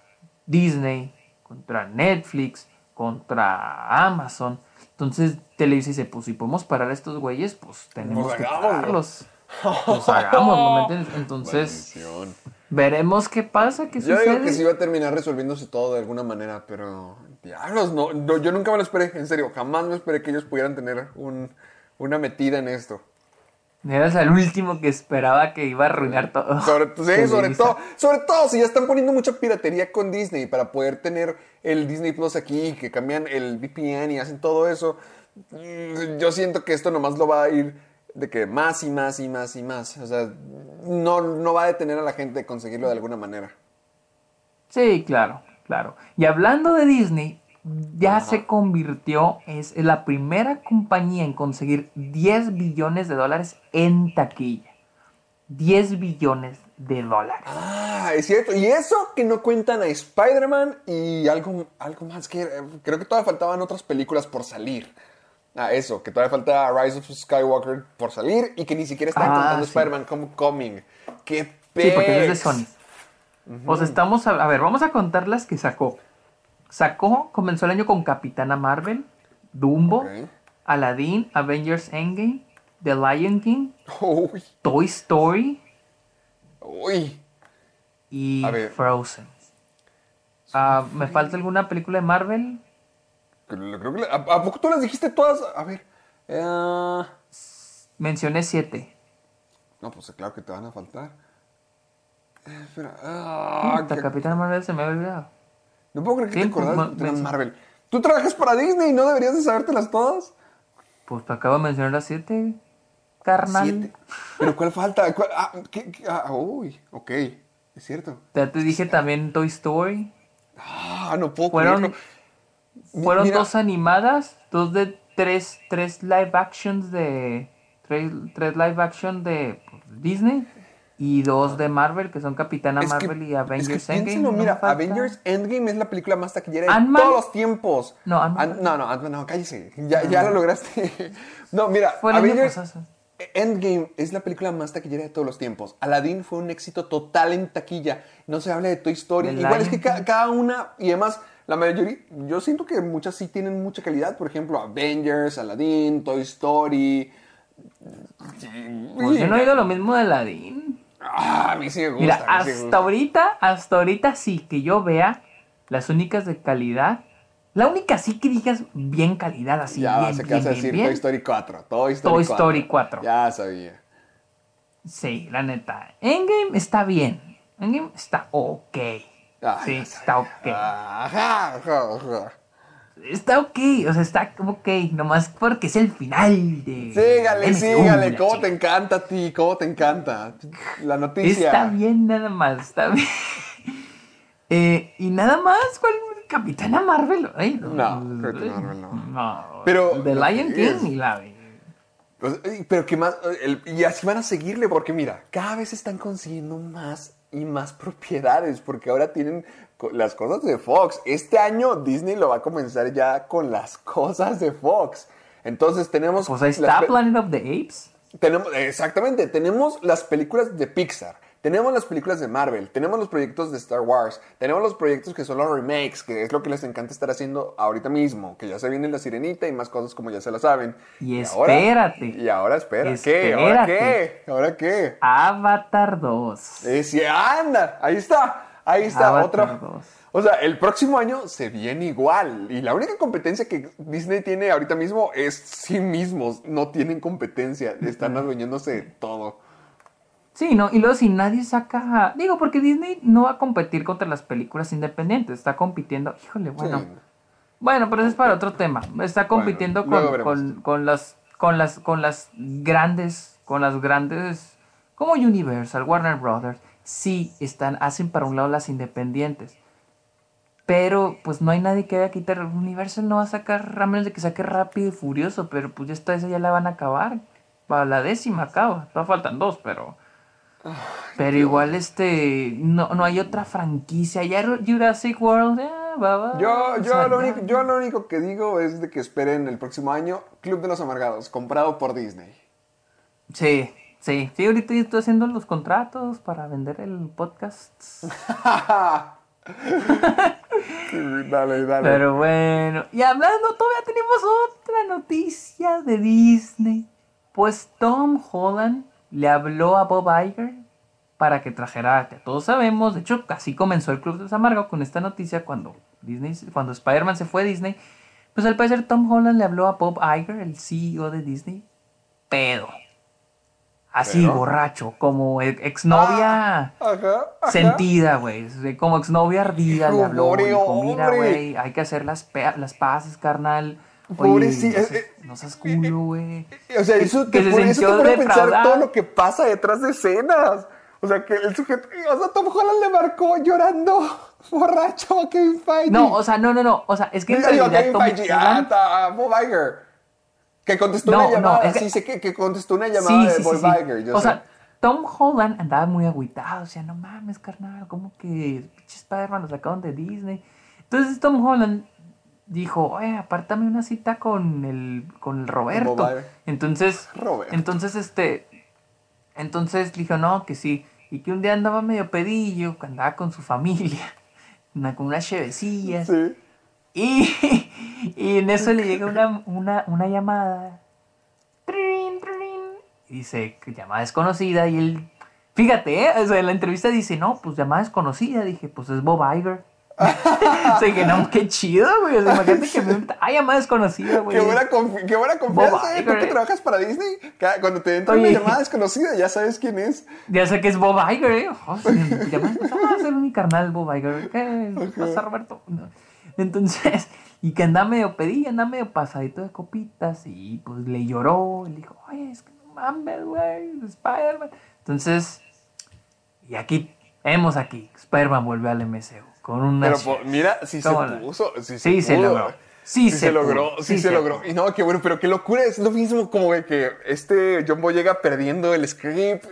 Disney, contra Netflix, contra Amazon. Entonces Televisa dice, pues si podemos parar a estos güeyes, pues tenemos que pararlos. Pues hagámoslo, ¿me entiendes? Entonces Maldición. veremos qué pasa, qué Yo sucede. digo que sí va a terminar resolviéndose todo de alguna manera, pero diablos, no, no, yo nunca me lo esperé, en serio, jamás me esperé que ellos pudieran tener un, una metida en esto. Eras el último que esperaba que iba a arruinar todo. Sobre, sí, sobre todo, sobre todo si ya están poniendo mucha piratería con Disney para poder tener el Disney Plus aquí, que cambian el VPN y hacen todo eso. mm, Yo siento que esto nomás lo va a ir de que más y más y más y más. O sea, no, no va a detener a la gente de conseguirlo de alguna manera. Sí, claro, claro. Y hablando de Disney, ya se convirtió, es la primera compañía en conseguir 10 billones de dólares en taquilla. 10 billones de dólares. Ah, es cierto. Y eso que no cuentan a Spider-Man y algo, algo más que... eh, Creo que todavía faltaban otras películas por salir. Ah, eso, que todavía falta Rise of Skywalker por salir y que ni siquiera están Ah, contando sí. Spider-Man Homecoming. ¡Qué Sí, porque es de pex! Sony. O sea, estamos a, a ver, vamos a contar las que sacó. Sacó, comenzó el año con Capitana Marvel, Dumbo. Aladdin, Avengers Endgame, The Lion King, Uy, Toy Story uy. y. Frozen. Ah, ¿Me falta alguna película de Marvel? Creo que... ¿A, a poco tú las dijiste todas? A ver. eh, Mencioné siete. no, pues claro que te van a faltar. Eh, espera. ah, Puta, que- Capitana Marvel se me había olvidado. no puedo creer que Sí, te acordás pues, de ma- Marvel. ¿Tú trabajas para Disney y no deberías de sabértelas todas? Pues te acabo de mencionar las siete, carnal. Siete. ¿Pero cuál falta? ¿Cuál- ah, ¿qué- qué? Ah, uy, ok, es cierto. Ya te dije también Toy Story. Ah, no puedo Fueron, creerlo. Fueron mira, dos animadas, dos de tres, tres live actions de. Tres, tres live action de Disney y dos de Marvel, que son Capitana es que- Marvel y es Avengers que Endgame. piénsalo, ¿no me mira? Avengers Endgame es la película más taquillera de todos los tiempos. No. Ant- no, no, cállese. Ya, ya lo lograste. no, mira, Fue Avengers. Endgame es la película más taquillera de todos los tiempos. Aladdin fue un éxito total en taquilla. No se habla de Toy Story. Igual es que ca- cada una, y además, la mayoría, yo siento que muchas sí tienen mucha calidad. Por ejemplo, Avengers, Aladdin, Toy Story. Pues yo no he oído lo mismo de Aladdin. Ah, a mí sí me gusta. Mira, sí hasta gusta. ahorita, hasta ahorita sí, que yo vea las únicas de calidad. La única sí que digas bien calidad, así Ya bien, que bien, bien, decir bien. Toy Story 4. Toy Story Toy 4. Story 4. Ya sabía. Sí, la neta. Endgame está bien. Endgame está ok. Sí, está ok. Ajá, ajá, ajá. Está ok, o sea, está ok. Nomás porque es el final de. Sígale, sígale. ¿Cómo chica. te encanta a ti? ¿Cómo te encanta? La noticia. Está bien, nada más, está bien. Eh, y nada más, ¿cuál? Capitana Marvel. No, Capitana Marvel no. No, Pero- The Lion es- King y la. Pues, Pero que más, el- y así van a seguirle, porque mira, cada vez están consiguiendo más y más propiedades, porque ahora tienen las cosas de Fox. Este año Disney lo va a comenzar ya con las cosas de Fox. Entonces tenemos... Pues ahí está Planet of the Apes. Tenemos, exactamente, tenemos las películas de Pixar, tenemos las películas de Marvel, tenemos los proyectos de Star Wars, tenemos los proyectos que son los remakes, que es lo que les encanta estar haciendo ahorita mismo, que ya se viene La Sirenita y más cosas como ya se la saben. Y, espérate. y ahora espera, ¿qué? ¿Ahora qué? ¿Ahora qué? Avatar 2. Es, anda, ahí está, ahí está, Avatar otra. 2. O sea, el próximo año se viene igual. Y la única competencia que Disney tiene ahorita mismo es sí mismos. No tienen competencia. Están adueñándose de todo. Sí, ¿no? Y luego si nadie saca... Digo, porque Disney no va a competir contra las películas independientes. Está compitiendo... Híjole, bueno. Sí. Bueno, pero eso es para otro tema. Está compitiendo con, con, con las, con, las, con las grandes... Con las grandes... Como Universal, Warner Brothers. Sí, están, hacen para un lado las independientes. Pero pues no hay nadie que vaya a quitar. Universal no va a sacar, a menos de que saque rápido y furioso. Pero pues ya está, esa ya la van a acabar. Para la décima acaba. Todavía faltan dos, pero. Pero igual este. No, no hay otra franquicia. Ya Jurassic World. ya, va, va, Yo, yo, sea, lo único, yo lo único que digo es de que esperen el próximo año Club de los Amargados, comprado por Disney. Sí, sí. Sí, ahorita yo estoy haciendo los contratos para vender el podcast. Dale, dale. Pero bueno, y hablando, todavía tenemos otra noticia de Disney. Pues Tom Holland le habló a Bob Iger para que trajera, que todos sabemos, de hecho casi comenzó el Club de los Amargos con esta noticia cuando Disney, cuando Spider-Man se fue a Disney. Pues al parecer Tom Holland le habló a Bob Iger, el CEO de Disney, pedo. Así, ¿Pero? borracho, como e- exnovia Ajá, ajá. sentida, güey. Como exnovia ardida le habló. Dijo, mira, güey, hay que hacer las, las paces, carnal. Oye, Pobre sí, no es- seas- eh, no seas culo, güey. O sea, eso te, pone, eso te pone a pensar todo lo que pasa detrás de escenas. O sea, que el sujeto. O sea, Tom Holland le marcó llorando, borracho a Kevin Feige. No, o sea, no, no, no. O sea, es que en realidad Kevin Tom Feige, a, Holland- a Bob Iger. Que contestó No, una no, llamada. es que- Sí, sé que, que contestó una llamada sí, de sí, Bob sí. Iger. yo O sé. sea, Tom Holland andaba muy agüitado. O sea, no mames, carnal. ¿Cómo que pinche Spider-Man lo sacaron de Disney? Entonces Tom Holland dijo, oye, apártame una cita con el, con el Roberto. Entonces, Roberto. entonces, este, entonces dijo, no, que sí. Y que un día andaba medio pedillo, que andaba con su familia, una- con unas chevecillas. Sí. Y, y en eso le llega una, una, una llamada. Trin, trin. Y dice, que llamada desconocida. Y él, fíjate, ¿eh? o sea, en la entrevista dice, no, pues llamada desconocida. Dije, pues es Bob Iger. o sea, que no, qué chido, güey. O sea, imagínate que me ah, llamada desconocida, güey. Qué buena, confi- qué buena confianza, ¿eh? Tú que trabajas para Disney, cada- cuando te entra Oye. una llamada desconocida, ya sabes quién es. Ya sé que es Bob Iger, ¿eh? Oh. Ah, mi carnal Bob Iger. ¿Qué pasa, Roberto? No. Entonces, y que anda medio pedí, anda medio pasadito de copitas. Y pues le lloró. Y le dijo, oye, es que no mames, güey, Spider-Man. Entonces, y aquí, vemos aquí, Spider-Man vuelve al MCU. Con una. Pero po- mira, sí se puso. Sí, Sí se pudo. logró. Sí se, se logró, sí, Sí se, se logró. Y no, qué bueno, pero qué locura. Es lo mismo como de que este John Boyega perdiendo el script,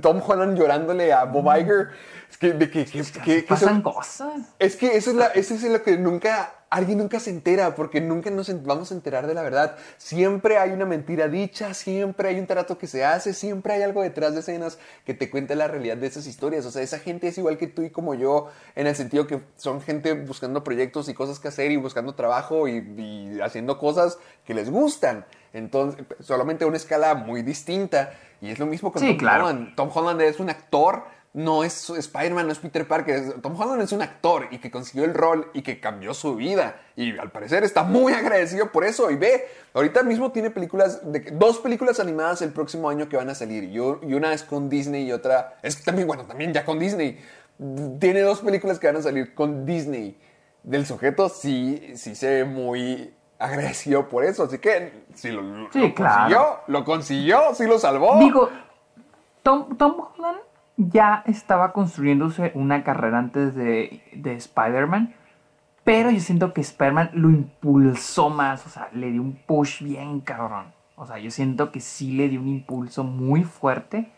Tom Holland llorándole a Bob Iger. Es que, de que, que, que- que eso- Pasan cosas. es que eso es, la, eso es lo que nunca, alguien nunca se entera, porque nunca nos vamos a enterar de la verdad. Siempre hay una mentira dicha, siempre hay un trato que se hace, siempre hay algo detrás de escenas que te cuenta la realidad de esas historias. O sea, esa gente es igual que tú y como yo, en el sentido que son gente buscando proyectos y cosas que hacer y buscando trabajo y, y haciendo cosas que les gustan. Entonces, solamente a una escala muy distinta. Y es lo mismo con Sí, Tom claro. Holland. Tom Holland es un actor, no es Spider-Man, no es Peter Parker. Tom Holland es un actor y que consiguió el rol y que cambió su vida. Y al parecer está muy agradecido por eso. Y ve, ahorita mismo tiene películas, de, dos películas animadas el próximo año que van a salir. Y, una es con Disney y otra es también, bueno, también ya con Disney. Tiene dos películas que van a salir con Disney. Del sujeto sí, sí se ve muy agradecido por eso. Así que si lo, lo Sí, claro. consiguió, lo consiguió, sí lo salvó. Digo, Tom, Tom Holland ya estaba construyéndose una carrera antes de, de Spider-Man, pero yo siento que Spider-Man lo impulsó más, o sea, le dio un push bien cabrón. O sea, yo siento que sí le dio un impulso muy fuerte.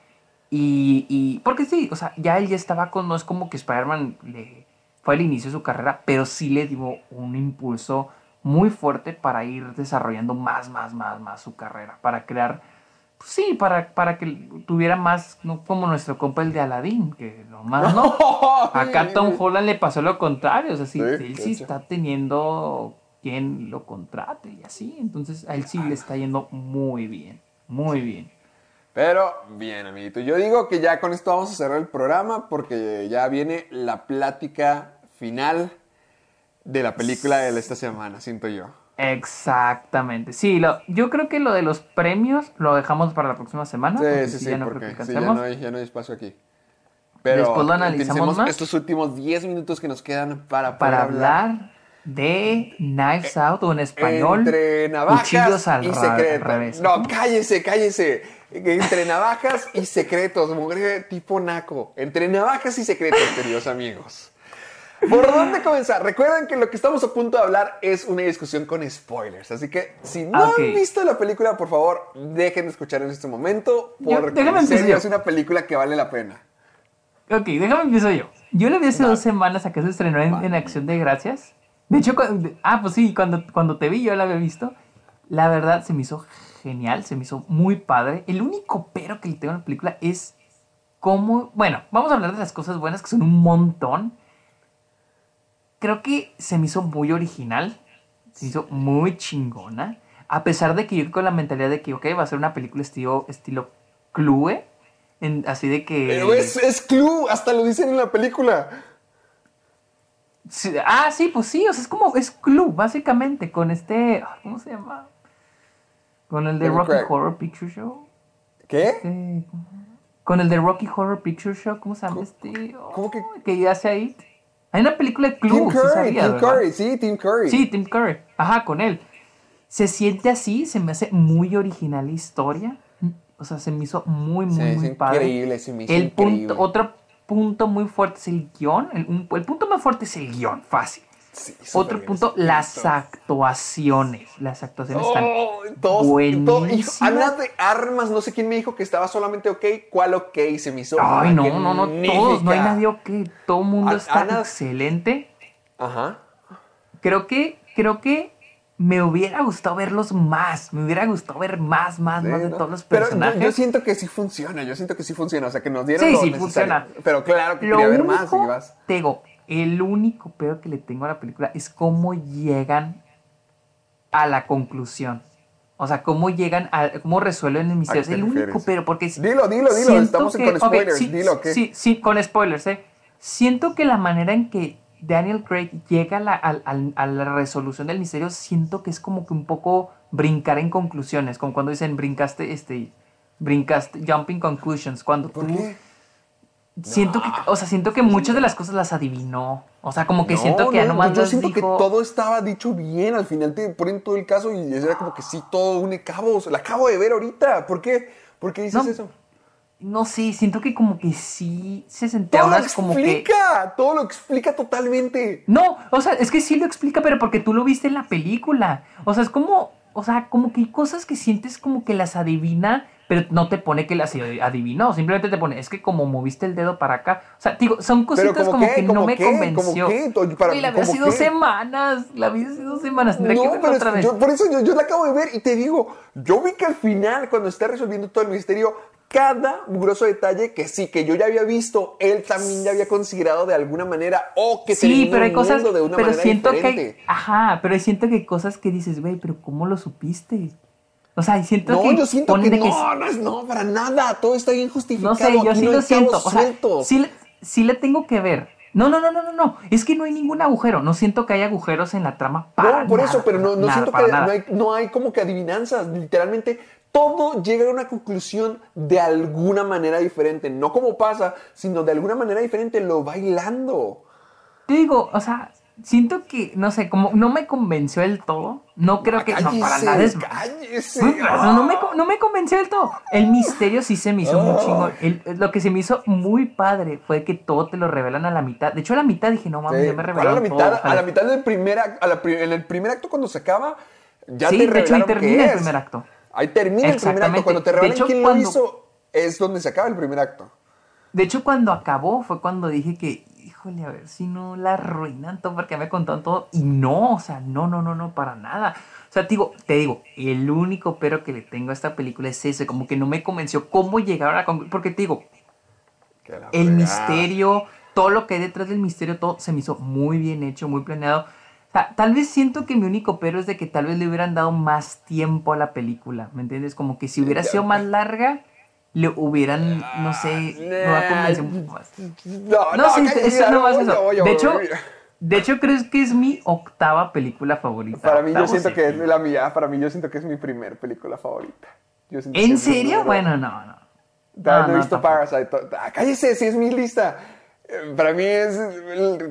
Y, y porque sí, o sea, ya él ya estaba con, no es como que Spider-Man le fue al inicio de su carrera, pero sí le dio un impulso muy fuerte para ir desarrollando más, más, más, más su carrera, para crear Sí, para, para que tuviera más, no como nuestro compa el de Aladdin, que nomás no. Acá Tom Holland le pasó lo contrario, o sea, sí, Sí, él de sí hecho. está teniendo quien lo contrate y así, entonces a él sí le está yendo muy bien, muy bien. Pero bien, amiguito. Yo digo que ya con esto vamos a cerrar el programa porque ya viene la plática final de la película de esta semana, siento yo. Exactamente, sí, lo, yo creo que lo de los premios lo dejamos para la próxima semana. Sí, sí, sí, ya no creo porque que sí, ya, alcancemos. no hay, ya no hay espacio aquí. Pero Después lo analizamos más. estos últimos 10 minutos que nos quedan para, para hablar hablar de Knives Out o en español entre navajas al y secretos. No, cállese, cállese. Entre navajas y secretos, mujer tipo naco. Entre navajas y secretos, queridos amigos. ¿Por dónde comenzar? Recuerden que lo que estamos a punto de hablar es una discusión con spoilers. Así que si no Ok. han visto la película, por favor, dejen de escuchar en este momento. Yo- Porque déjame en serio yo. es una película que vale la pena. Ok, déjame empiezo yo. Yo le vi hace dos semanas a que se estrenó en, en Acción de Gracias. De hecho, ah, pues sí, cuando, cuando te vi yo la había visto. La verdad se me hizo genial, se me hizo muy padre. El único pero que le tengo a la película es cómo... Bueno, vamos a hablar de las cosas buenas, que son un montón. Creo que se me hizo muy original, se hizo muy chingona. A pesar de que yo con la mentalidad de que, ok, va a ser una película estilo, estilo Clue. en- así de que... Pero es, es Clue, hasta lo dicen en la película. Sí, ah, sí, pues sí, o sea, es como, es club, básicamente, con este, ¿cómo se llama? Con el de Rocky. Horror Picture Show. ¿Qué? Este, con el de Rocky Horror Picture Show, ¿cómo se llama este? cómo que- Oh, que hace ahí. Hay una película de Tim club, sí Curry, sabía, Tim ¿verdad? Curry, sí, Tim Curry. Sí, Tim Curry. Ajá, con él. Se siente así, se me hace muy original la historia. O sea, se me hizo muy, muy, Sí, muy padre. increíble, se me hizo el increíble. punto, otro punto muy fuerte es el guion. El, un- el punto más fuerte es el guion, fácil. Sí, Otro punto, las actuaciones. Las actuaciones están todos, buenísimas. Ana de Armas, no sé quién me dijo que estaba solamente ok. ¿Cuál ok? Se me hizo. Ay, no, no, no, todos, no hay nadie ok. Todo el mundo A- está Ana- excelente. Ajá. Creo que, creo que me hubiera gustado verlos más. Me hubiera gustado ver más, más, más de Sí, ¿no? todos los Pero yo- personajes. yo, siento que sí funciona, yo siento que sí funciona. O sea, que nos dieron Sí, lo sí, necesario. funciona. Pero claro que Lo quería ver único, más y vas. te digo, el único peor que le tengo a la película es cómo llegan a la conclusión. O sea, cómo llegan a, cómo resuelven el misterio. Es te el único pero porque Dilo, dilo, dilo, estamos que- con spoilers, sí, dilo, ¿qué? Sí, sí, con spoilers, eh. Siento que la manera en que Daniel Craig llega la, a la resolución del misterio, siento que es como que un poco brincar en conclusiones, como cuando dicen brincaste, este, brincaste, jumping conclusions, cuando ¿Por tú qué? Siento que, o sea, siento que muchas de las cosas las adivinó, o sea, como que siento que ya no, nomás yo, siento dijo, que todo estaba dicho bien. Al final te ponen todo el caso y era como que sí, todo une cabos. La acabo de ver ahorita. ¿Por qué? ¿Por qué dices No, eso? no sé, siento que como que sí se sentía Todo lo que explica, todo lo explica totalmente. No, o sea, es que sí lo explica, pero porque tú lo viste en la película. O sea, es como, o sea, como que hay cosas que sientes como que las adivina, pero no te pone que las adivinó. Simplemente te pone, es que como moviste el dedo para acá. O sea, digo, son cositas ¿cómo como que no ¿Cómo me qué? convenció. ¿Cómo qué? Para- la vi hace ¿cómo dos semanas. La vi hace dos semanas. Tendré que No, verla otra vez. yo- por eso yo, yo la acabo de ver y te digo, yo vi que al final, cuando está resolviendo todo el misterio, cada mugroso detalle que sí, que yo ya había visto, él también ya había considerado de alguna manera o que Sí, pero hay cosas, de una pero manera siento diferente. que hay, ajá, pero siento que hay cosas que dices, güey, pero ¿cómo lo supiste? O sea, siento No, que yo siento que de no, no es no, para nada, todo está bien justificado. No sé, yo aquí sí no lo siento. O sea, sí, le- sí le tengo que ver. No, no, no, no, no, no. Es que no hay ningún agujero. No siento que haya agujeros en la trama. Para No, por nada, eso, pero no, no nada, siento que no hay, no hay como que adivinanzas. Literalmente todo llega a una conclusión de alguna manera diferente. No como pasa, sino de alguna manera diferente lo bailando. Te digo, o sea, siento que, no sé, como no me convenció del todo. No creo que. No, para nada es. cállese. No, no, me, co- no me convenció del todo. El misterio sí se me hizo muy Ah. chingón. El- lo que se me hizo muy padre fue que todo te lo revelan a la mitad. De hecho, a la mitad dije, no mames, Sí, ya me ¿cuál a revelaron la mitad, todo. a la mitad del primer acto, a la en el primer acto cuando se acaba, ya Sí, te de hecho, ahí revelaron termina el primer acto. Ahí termina el primer acto. Cuando te revelan hecho, quién cuando- lo hizo, es donde se acaba el primer acto. De hecho, cuando acabó fue cuando dije que híjole, a ver si no la arruinan todo porque me contaron todo. Y no, o sea, no, no, no, no, para nada. O sea, te digo, te digo, el único pero que le tengo a esta película es ese, como que no me convenció cómo llegar a la Porque te digo, el misterio, todo lo que hay detrás del misterio, todo se me hizo muy bien hecho, muy planeado. O sea, tal vez siento que mi único pero es de que tal vez le hubieran dado más tiempo a la película, ¿me entiendes? Como que si hubiera sido más larga, le hubieran, no sé, no va más. No, no, sí, eso no más eso. De hecho, de hecho, ¿crees que es mi octava película favorita? Para mí, yo siento que es la mía. Para mí, yo siento que es mi primer película favorita. ¿En serio? Bueno, no, no. no, no, he visto Parasite. Ah, cállese, si es mi lista. Eh, para mí, es,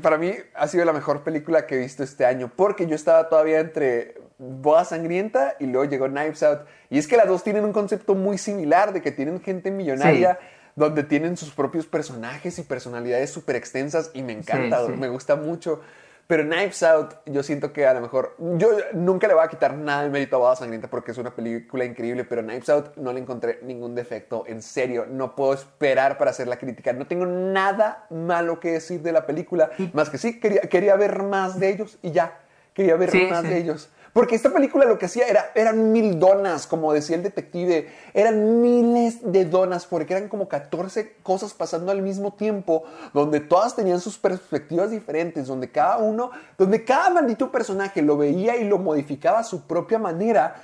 para mí ha sido la mejor película que he visto este año. Porque yo estaba todavía entre Boda Sangrienta y luego llegó Knives Out. Y es que las dos tienen un concepto muy similar de que tienen gente millonaria. donde tienen sus propios personajes y personalidades súper extensas y me encanta, me gusta mucho. Pero Knives Out, yo siento que a lo mejor. Yo nunca le voy a quitar nada de mérito a Boda Sangrienta porque es una película increíble, pero Knives Out no le encontré ningún defecto. En serio, no puedo esperar para hacer la crítica. No tengo nada malo que decir de la película, más que sí, quería, quería ver más de ellos y ya. Quería ver más de ellos. Porque esta película lo que hacía era, eran mil donas, como decía el detective, eran miles de donas, porque eran como 14 cosas pasando al mismo tiempo, donde todas tenían sus perspectivas diferentes, donde cada uno, donde cada maldito personaje lo veía y lo modificaba a su propia manera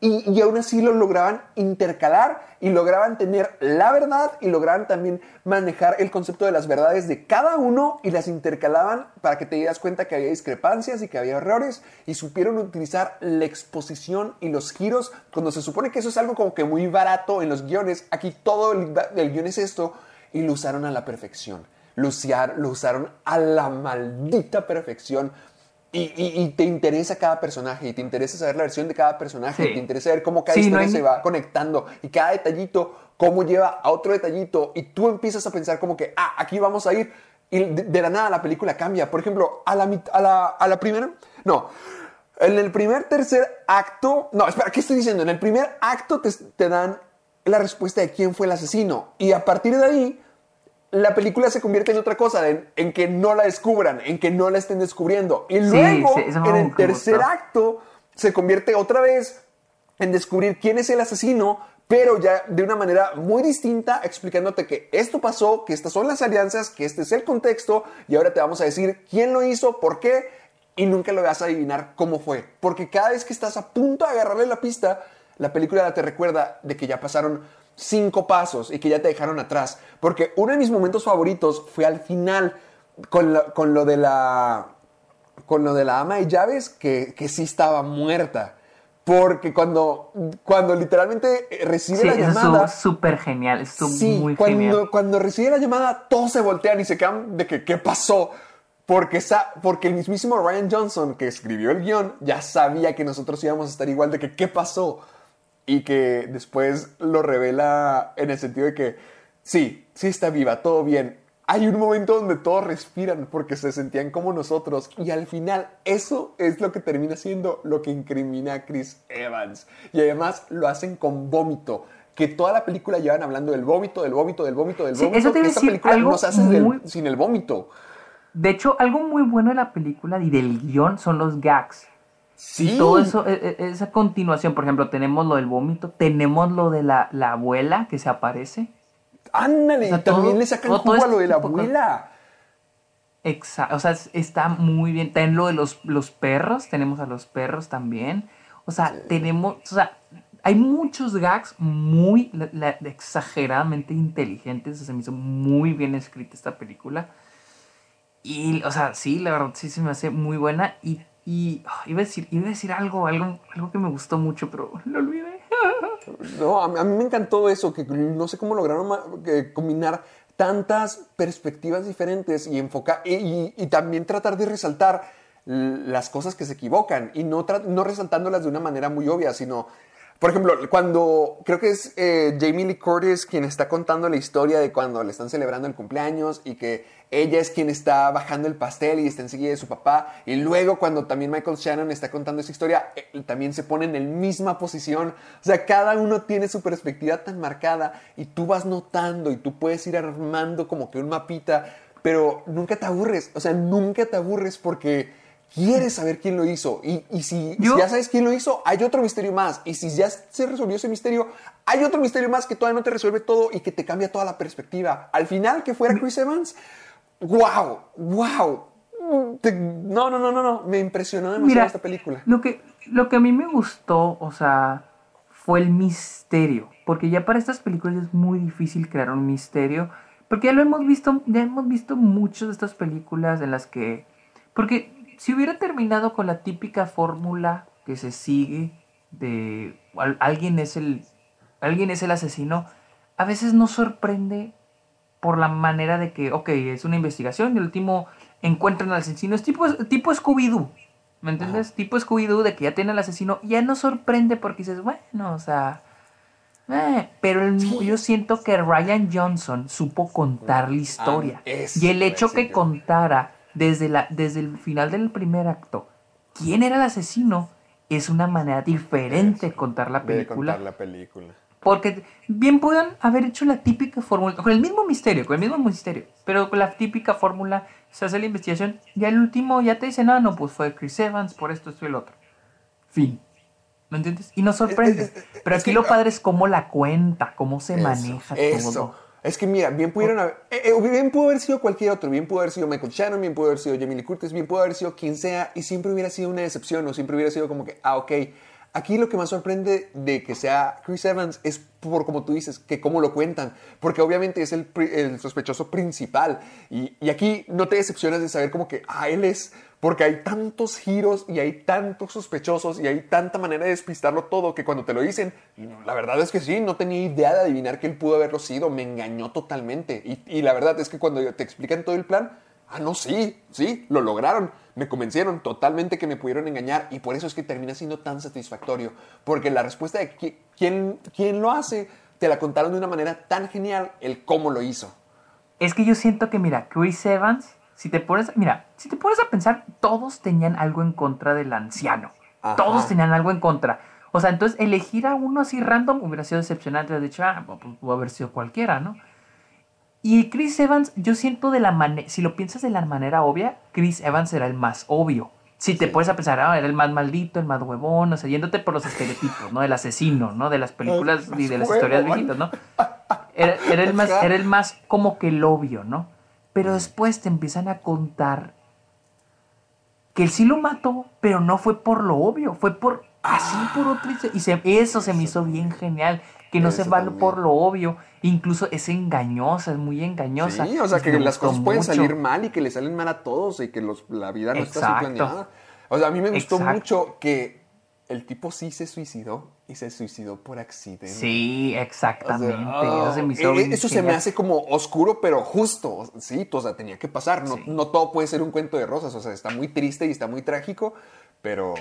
y, aún así lo lograban intercalar y lograban tener la verdad y lograban también manejar el concepto de las verdades de cada uno y las intercalaban para que te dieras cuenta que había discrepancias y que había errores y supieron utilizar la exposición y los giros cuando se supone que eso es algo como que muy barato en los guiones. Aquí todo el, guion es esto y lo usaron a la perfección. lo usaron a la maldita perfección y, te interesa cada personaje, y te interesa saber la versión de cada personaje, y te interesa ver cómo cada historia se va conectando, y cada detallito, cómo lleva a otro detallito, y tú empiezas a pensar como que, ah, aquí vamos a ir, y de, la nada la película cambia. Por ejemplo, a la, a la, a la primera, no, en el primer, tercer acto, no, espera, ¿qué estoy diciendo? En el primer acto te, te dan la respuesta de quién fue el asesino, y a partir de ahí la película se convierte en otra cosa, en, que no la descubran, en que no la estén descubriendo. Y luego, en el tercer acto, se convierte otra vez en descubrir quién es el asesino, pero ya de una manera muy distinta, explicándote que esto pasó, que estas son las alianzas, que este es el contexto, y ahora te vamos a decir quién lo hizo, por qué, y nunca lo vas a adivinar cómo fue. Porque cada vez que estás a punto de agarrarle la pista, la película te recuerda de que ya pasaron cinco pasos y que ya te dejaron atrás. Porque uno de mis momentos favoritos fue al final con, lo de la con lo de la ama de llaves que, que sí estaba muerta. Porque cuando, cuando literalmente recibe la llamada. Es súper genial, es sí, muy cuando, genial. Cuando recibe la llamada, todos se voltean y se quedan de que qué pasó. Porque, porque el mismísimo Ryan Johnson, que escribió el guion, ya sabía que nosotros íbamos a estar igual de que qué pasó y que después lo revela en el sentido de que sí, sí está viva, todo bien. Hay un momento donde todos respiran porque se sentían como nosotros y al final eso es lo que termina siendo lo que incrimina a Chris Evans. Y además lo hacen con vómito. Que toda la película llevan hablando del vómito, del vómito, del vómito, del vómito. eso te esta película no se hace sin el vómito. De hecho, algo muy bueno de la película y del guion son los gags. Sí. todo eso, e, e, esa continuación, por ejemplo, tenemos lo del vómito, tenemos lo de la, abuela que se aparece. Ándale, también le sacan jugo a lo de la abuela. Exacto, o sea, está muy bien. También lo de los, los perros, tenemos a los perros también. O sea, tenemos, o sea, hay muchos gags muy exageradamente inteligentes. se me hizo muy bien escrita esta película. Y, o sea, sí, la verdad sí se me hace muy buena. Y y ah, iba, a decir, iba a decir algo, algo, algo que me gustó mucho, pero lo olvidé. no, a mí, me encantó eso, que no sé cómo lograron combinar tantas perspectivas diferentes y enfocar y, también tratar de resaltar las cosas que se equivocan y no, no resaltándolas de una manera muy obvia, sino por ejemplo, cuando creo que es eh, Jamie Lee Curtis quien está contando la historia de cuando le están celebrando el cumpleaños y que ella es quien está bajando el pastel y está enseguida de su papá. Y luego cuando también Michael Shannon está contando esa historia, él también se pone en la misma posición. O sea, cada uno tiene su perspectiva tan marcada y tú vas notando y tú puedes ir armando como que un mapita pero nunca te aburres, o sea, nunca te aburres porque quieres saber quién lo hizo. Y, y si, ya sabes quién lo hizo, hay otro misterio más. Y si ya se resolvió ese misterio, hay otro misterio más que todavía no te resuelve todo y que te cambia toda la perspectiva. Al final, que fuera Chris Evans, wow, wow. Te- no, no, no, no, no. Me impresionó demasiado Mira, esta película. Lo que, lo que a mí me gustó, o sea, fue el misterio. Porque ya para estas películas es muy difícil crear un misterio. Porque ya lo hemos visto, ya hemos visto muchas de estas películas en las que. Porque si hubiera terminado con la típica fórmula que se sigue de al- alguien es el. Alguien es el asesino. A veces no sorprende por la manera de que, ok, es una investigación y el último encuentran al asesino. Es tipo, tipo Scooby-Doo. ¿Me entiendes? Tipo Scooby-Doo de que ya tiene al asesino. Ya no sorprende porque dices, bueno, o sea. eh, pero el- yo siento que Ryan Johnson supo contar la historia. eso y el hecho que contara desde, la, desde el final del primer acto quién era el asesino es una manera diferente de contar la De película. contar la película. Porque bien pueden haber hecho la típica fórmula, con el mismo misterio, con el mismo misterio, pero con la típica fórmula, se hace la investigación, y al último ya te dicen, ah, no, pues fue Chris Evans, por esto, esto y el otro. Fin. ¿Me entiendes? Y nos sorprende. pero aquí lo padre es cómo la cuenta, cómo se Eso, maneja eso. Es que mira, bien pudieron haber, eh, eh, bien pudo haber sido cualquier otro, bien pudo haber sido Michael Shannon, bien pudo haber sido Jamie Lee Curtis, bien pudo haber sido quien sea, y siempre hubiera sido una decepción, o siempre hubiera sido como que, ah, ok. Aquí lo que más sorprende de que sea Chris Evans es por, como tú dices, que cómo lo cuentan, porque obviamente es el, sospechoso principal, y, y aquí no te decepcionas de saber como que, ah, él es, porque hay tantos giros y hay tantos sospechosos y hay tanta manera de despistarlo todo que cuando te lo dicen, la verdad es que sí, no tenía idea de adivinar que él pudo haberlo sido, me engañó totalmente. Y, y la verdad es que cuando te explican todo el plan, ah, no, sí, sí, lo lograron, me convencieron totalmente que me pudieron engañar y por eso es que termina siendo tan satisfactorio, porque la respuesta de qui- quién, quién lo hace, te la contaron de una manera tan genial el cómo lo hizo. Es que yo siento que, mira, Chris Evans, si te pones, mira, si te pones a pensar, todos tenían algo en contra del anciano. Ajá. Todos tenían algo en contra. O sea, entonces elegir a uno así random hubiera sido decepcionante. Hubiera dicho, ah, pues pudo haber sido cualquiera, ¿no? Y Chris Evans, yo siento de la manera, si lo piensas de la manera obvia, Chris Evans era el más obvio. Si te pones a pensar, ah, era el más maldito, el más huevón, o sea, yéndote por los estereotipos, ¿no? Del asesino, ¿no? De las películas y de las historias viejitas, ¿no? Era, era el más, era el más como que el obvio, ¿no? Pero después te empiezan a contar que él sí lo mató, pero no fue por lo obvio, fue por así por otro y se- eso se me hizo bien genial, que no se Eso va también. por lo obvio, incluso es engañosa, es muy engañosa. Sí, o sea, que las cosas pueden mucho. salir mal y que le salen mal a todos y que los- la vida no está así planeada. O sea, a mí me gustó Exacto. mucho que el tipo sí se suicidó y se suicidó por accidente. Sí, O sea, exactamente. oh, eso se me hizo eh, eso se me hace como oscuro, pero justo. Sí, o sea, tenía que pasar. No, no todo puede ser un cuento de rosas. O sea, está muy triste y está muy trágico, pero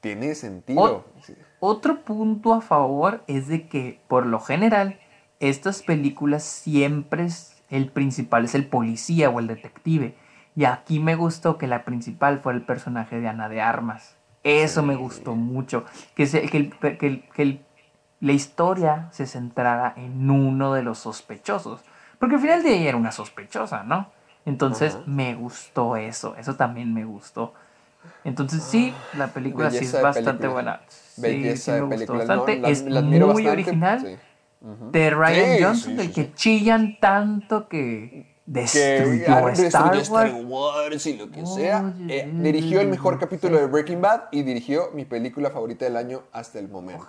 tiene sentido. O- Sí. Otro punto a favor es de que, por lo general, estas películas siempre es, el principal es el policía o el detective. Y aquí me gustó que la principal fuera el personaje de Ana de Armas. Eso me gustó mucho. Que, se- que, el- que el- que el- la historia se centrara en uno de los sospechosos. Porque al final de ella era una sospechosa, ¿no? Entonces me gustó eso. Eso también me gustó. Entonces sí, la película sí es bastante película. buena. Sí, Belleza sí de me gustó película. No, bastante. la- es la admiro muy bastante, original. sí. De Ryan Sí, Johnson, sí, del sí, que sí. chillan tanto que que destruyó ah, Star Wars. Star Wars y lo que sea. Eh, dirigió el mejor sí. capítulo de Breaking Bad y dirigió mi película favorita del año hasta el momento.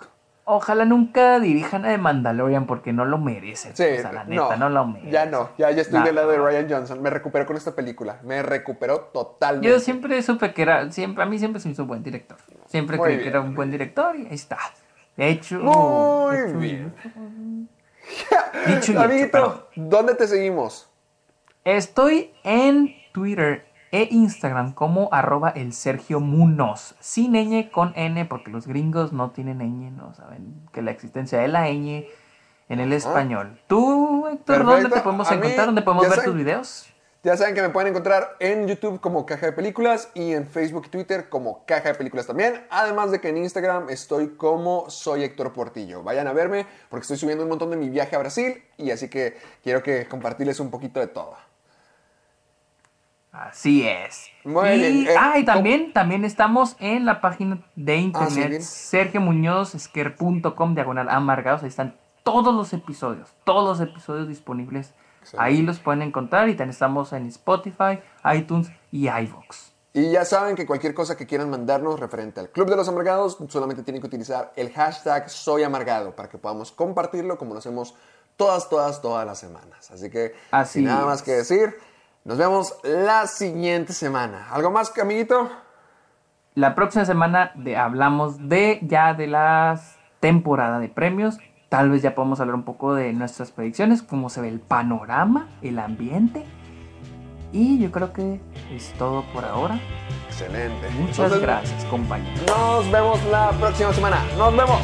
Ojalá nunca dirijan a The Mandalorian porque no lo merecen. Sí, o sea, la neta, no, lo merecen. ya no, ya, ya estoy No. del lado de Ryan Johnson. Me recuperó con esta película, me recuperó totalmente. Yo siempre supe que era, siempre, a mí siempre se me hizo un buen director. Siempre Muy creí bien. que era un buen director y ahí está. De hecho, Muy de hecho, bien. Hecho, Amiguito. ¿dónde te seguimos? Estoy en Twitter e Instagram como arroba el Sergio Munoz. Sin ñ con n, porque los gringos no tienen ñ, no saben que la existencia de la ñ en el español. ¿Tú, Héctor, dónde te podemos A mí, encontrar? ¿Dónde podemos ver saben- tus videos? Ya saben que me pueden encontrar en YouTube como Caja de Películas y en Facebook y Twitter como Caja de Películas también. Además de que en Instagram estoy como Soy Héctor Portillo. Vayan a verme porque estoy subiendo un montón de mi viaje a Brasil y así que quiero que compartirles un poquito de todo. Así es. Muy y, bien, eh, ah, y ¿cómo? también, también estamos en la página de Ah, sí, internet bien. sergiomuñozesquer.com diagonal amargados. Ahí están todos los episodios, todos los episodios disponibles. Excelente. Ahí los pueden encontrar y también estamos en Spotify, iTunes y iVoox. Y ya saben que cualquier cosa que quieran mandarnos referente al Club de los Amargados, solamente tienen que utilizar el hashtag Soy Amargado para que podamos compartirlo como lo hacemos todas, todas, todas las semanas. Así que, Así sin nada es. más que decir, nos vemos la siguiente semana. ¿Algo más, amiguito? La próxima semana de, hablamos de ya de la temporada de premios. Tal vez ya podemos hablar un poco de nuestras predicciones, cómo se ve el panorama, el ambiente. Y yo creo que es todo por ahora. Excelente. Muchas Entonces, gracias, compañeros. Nos vemos la próxima semana. Nos vemos.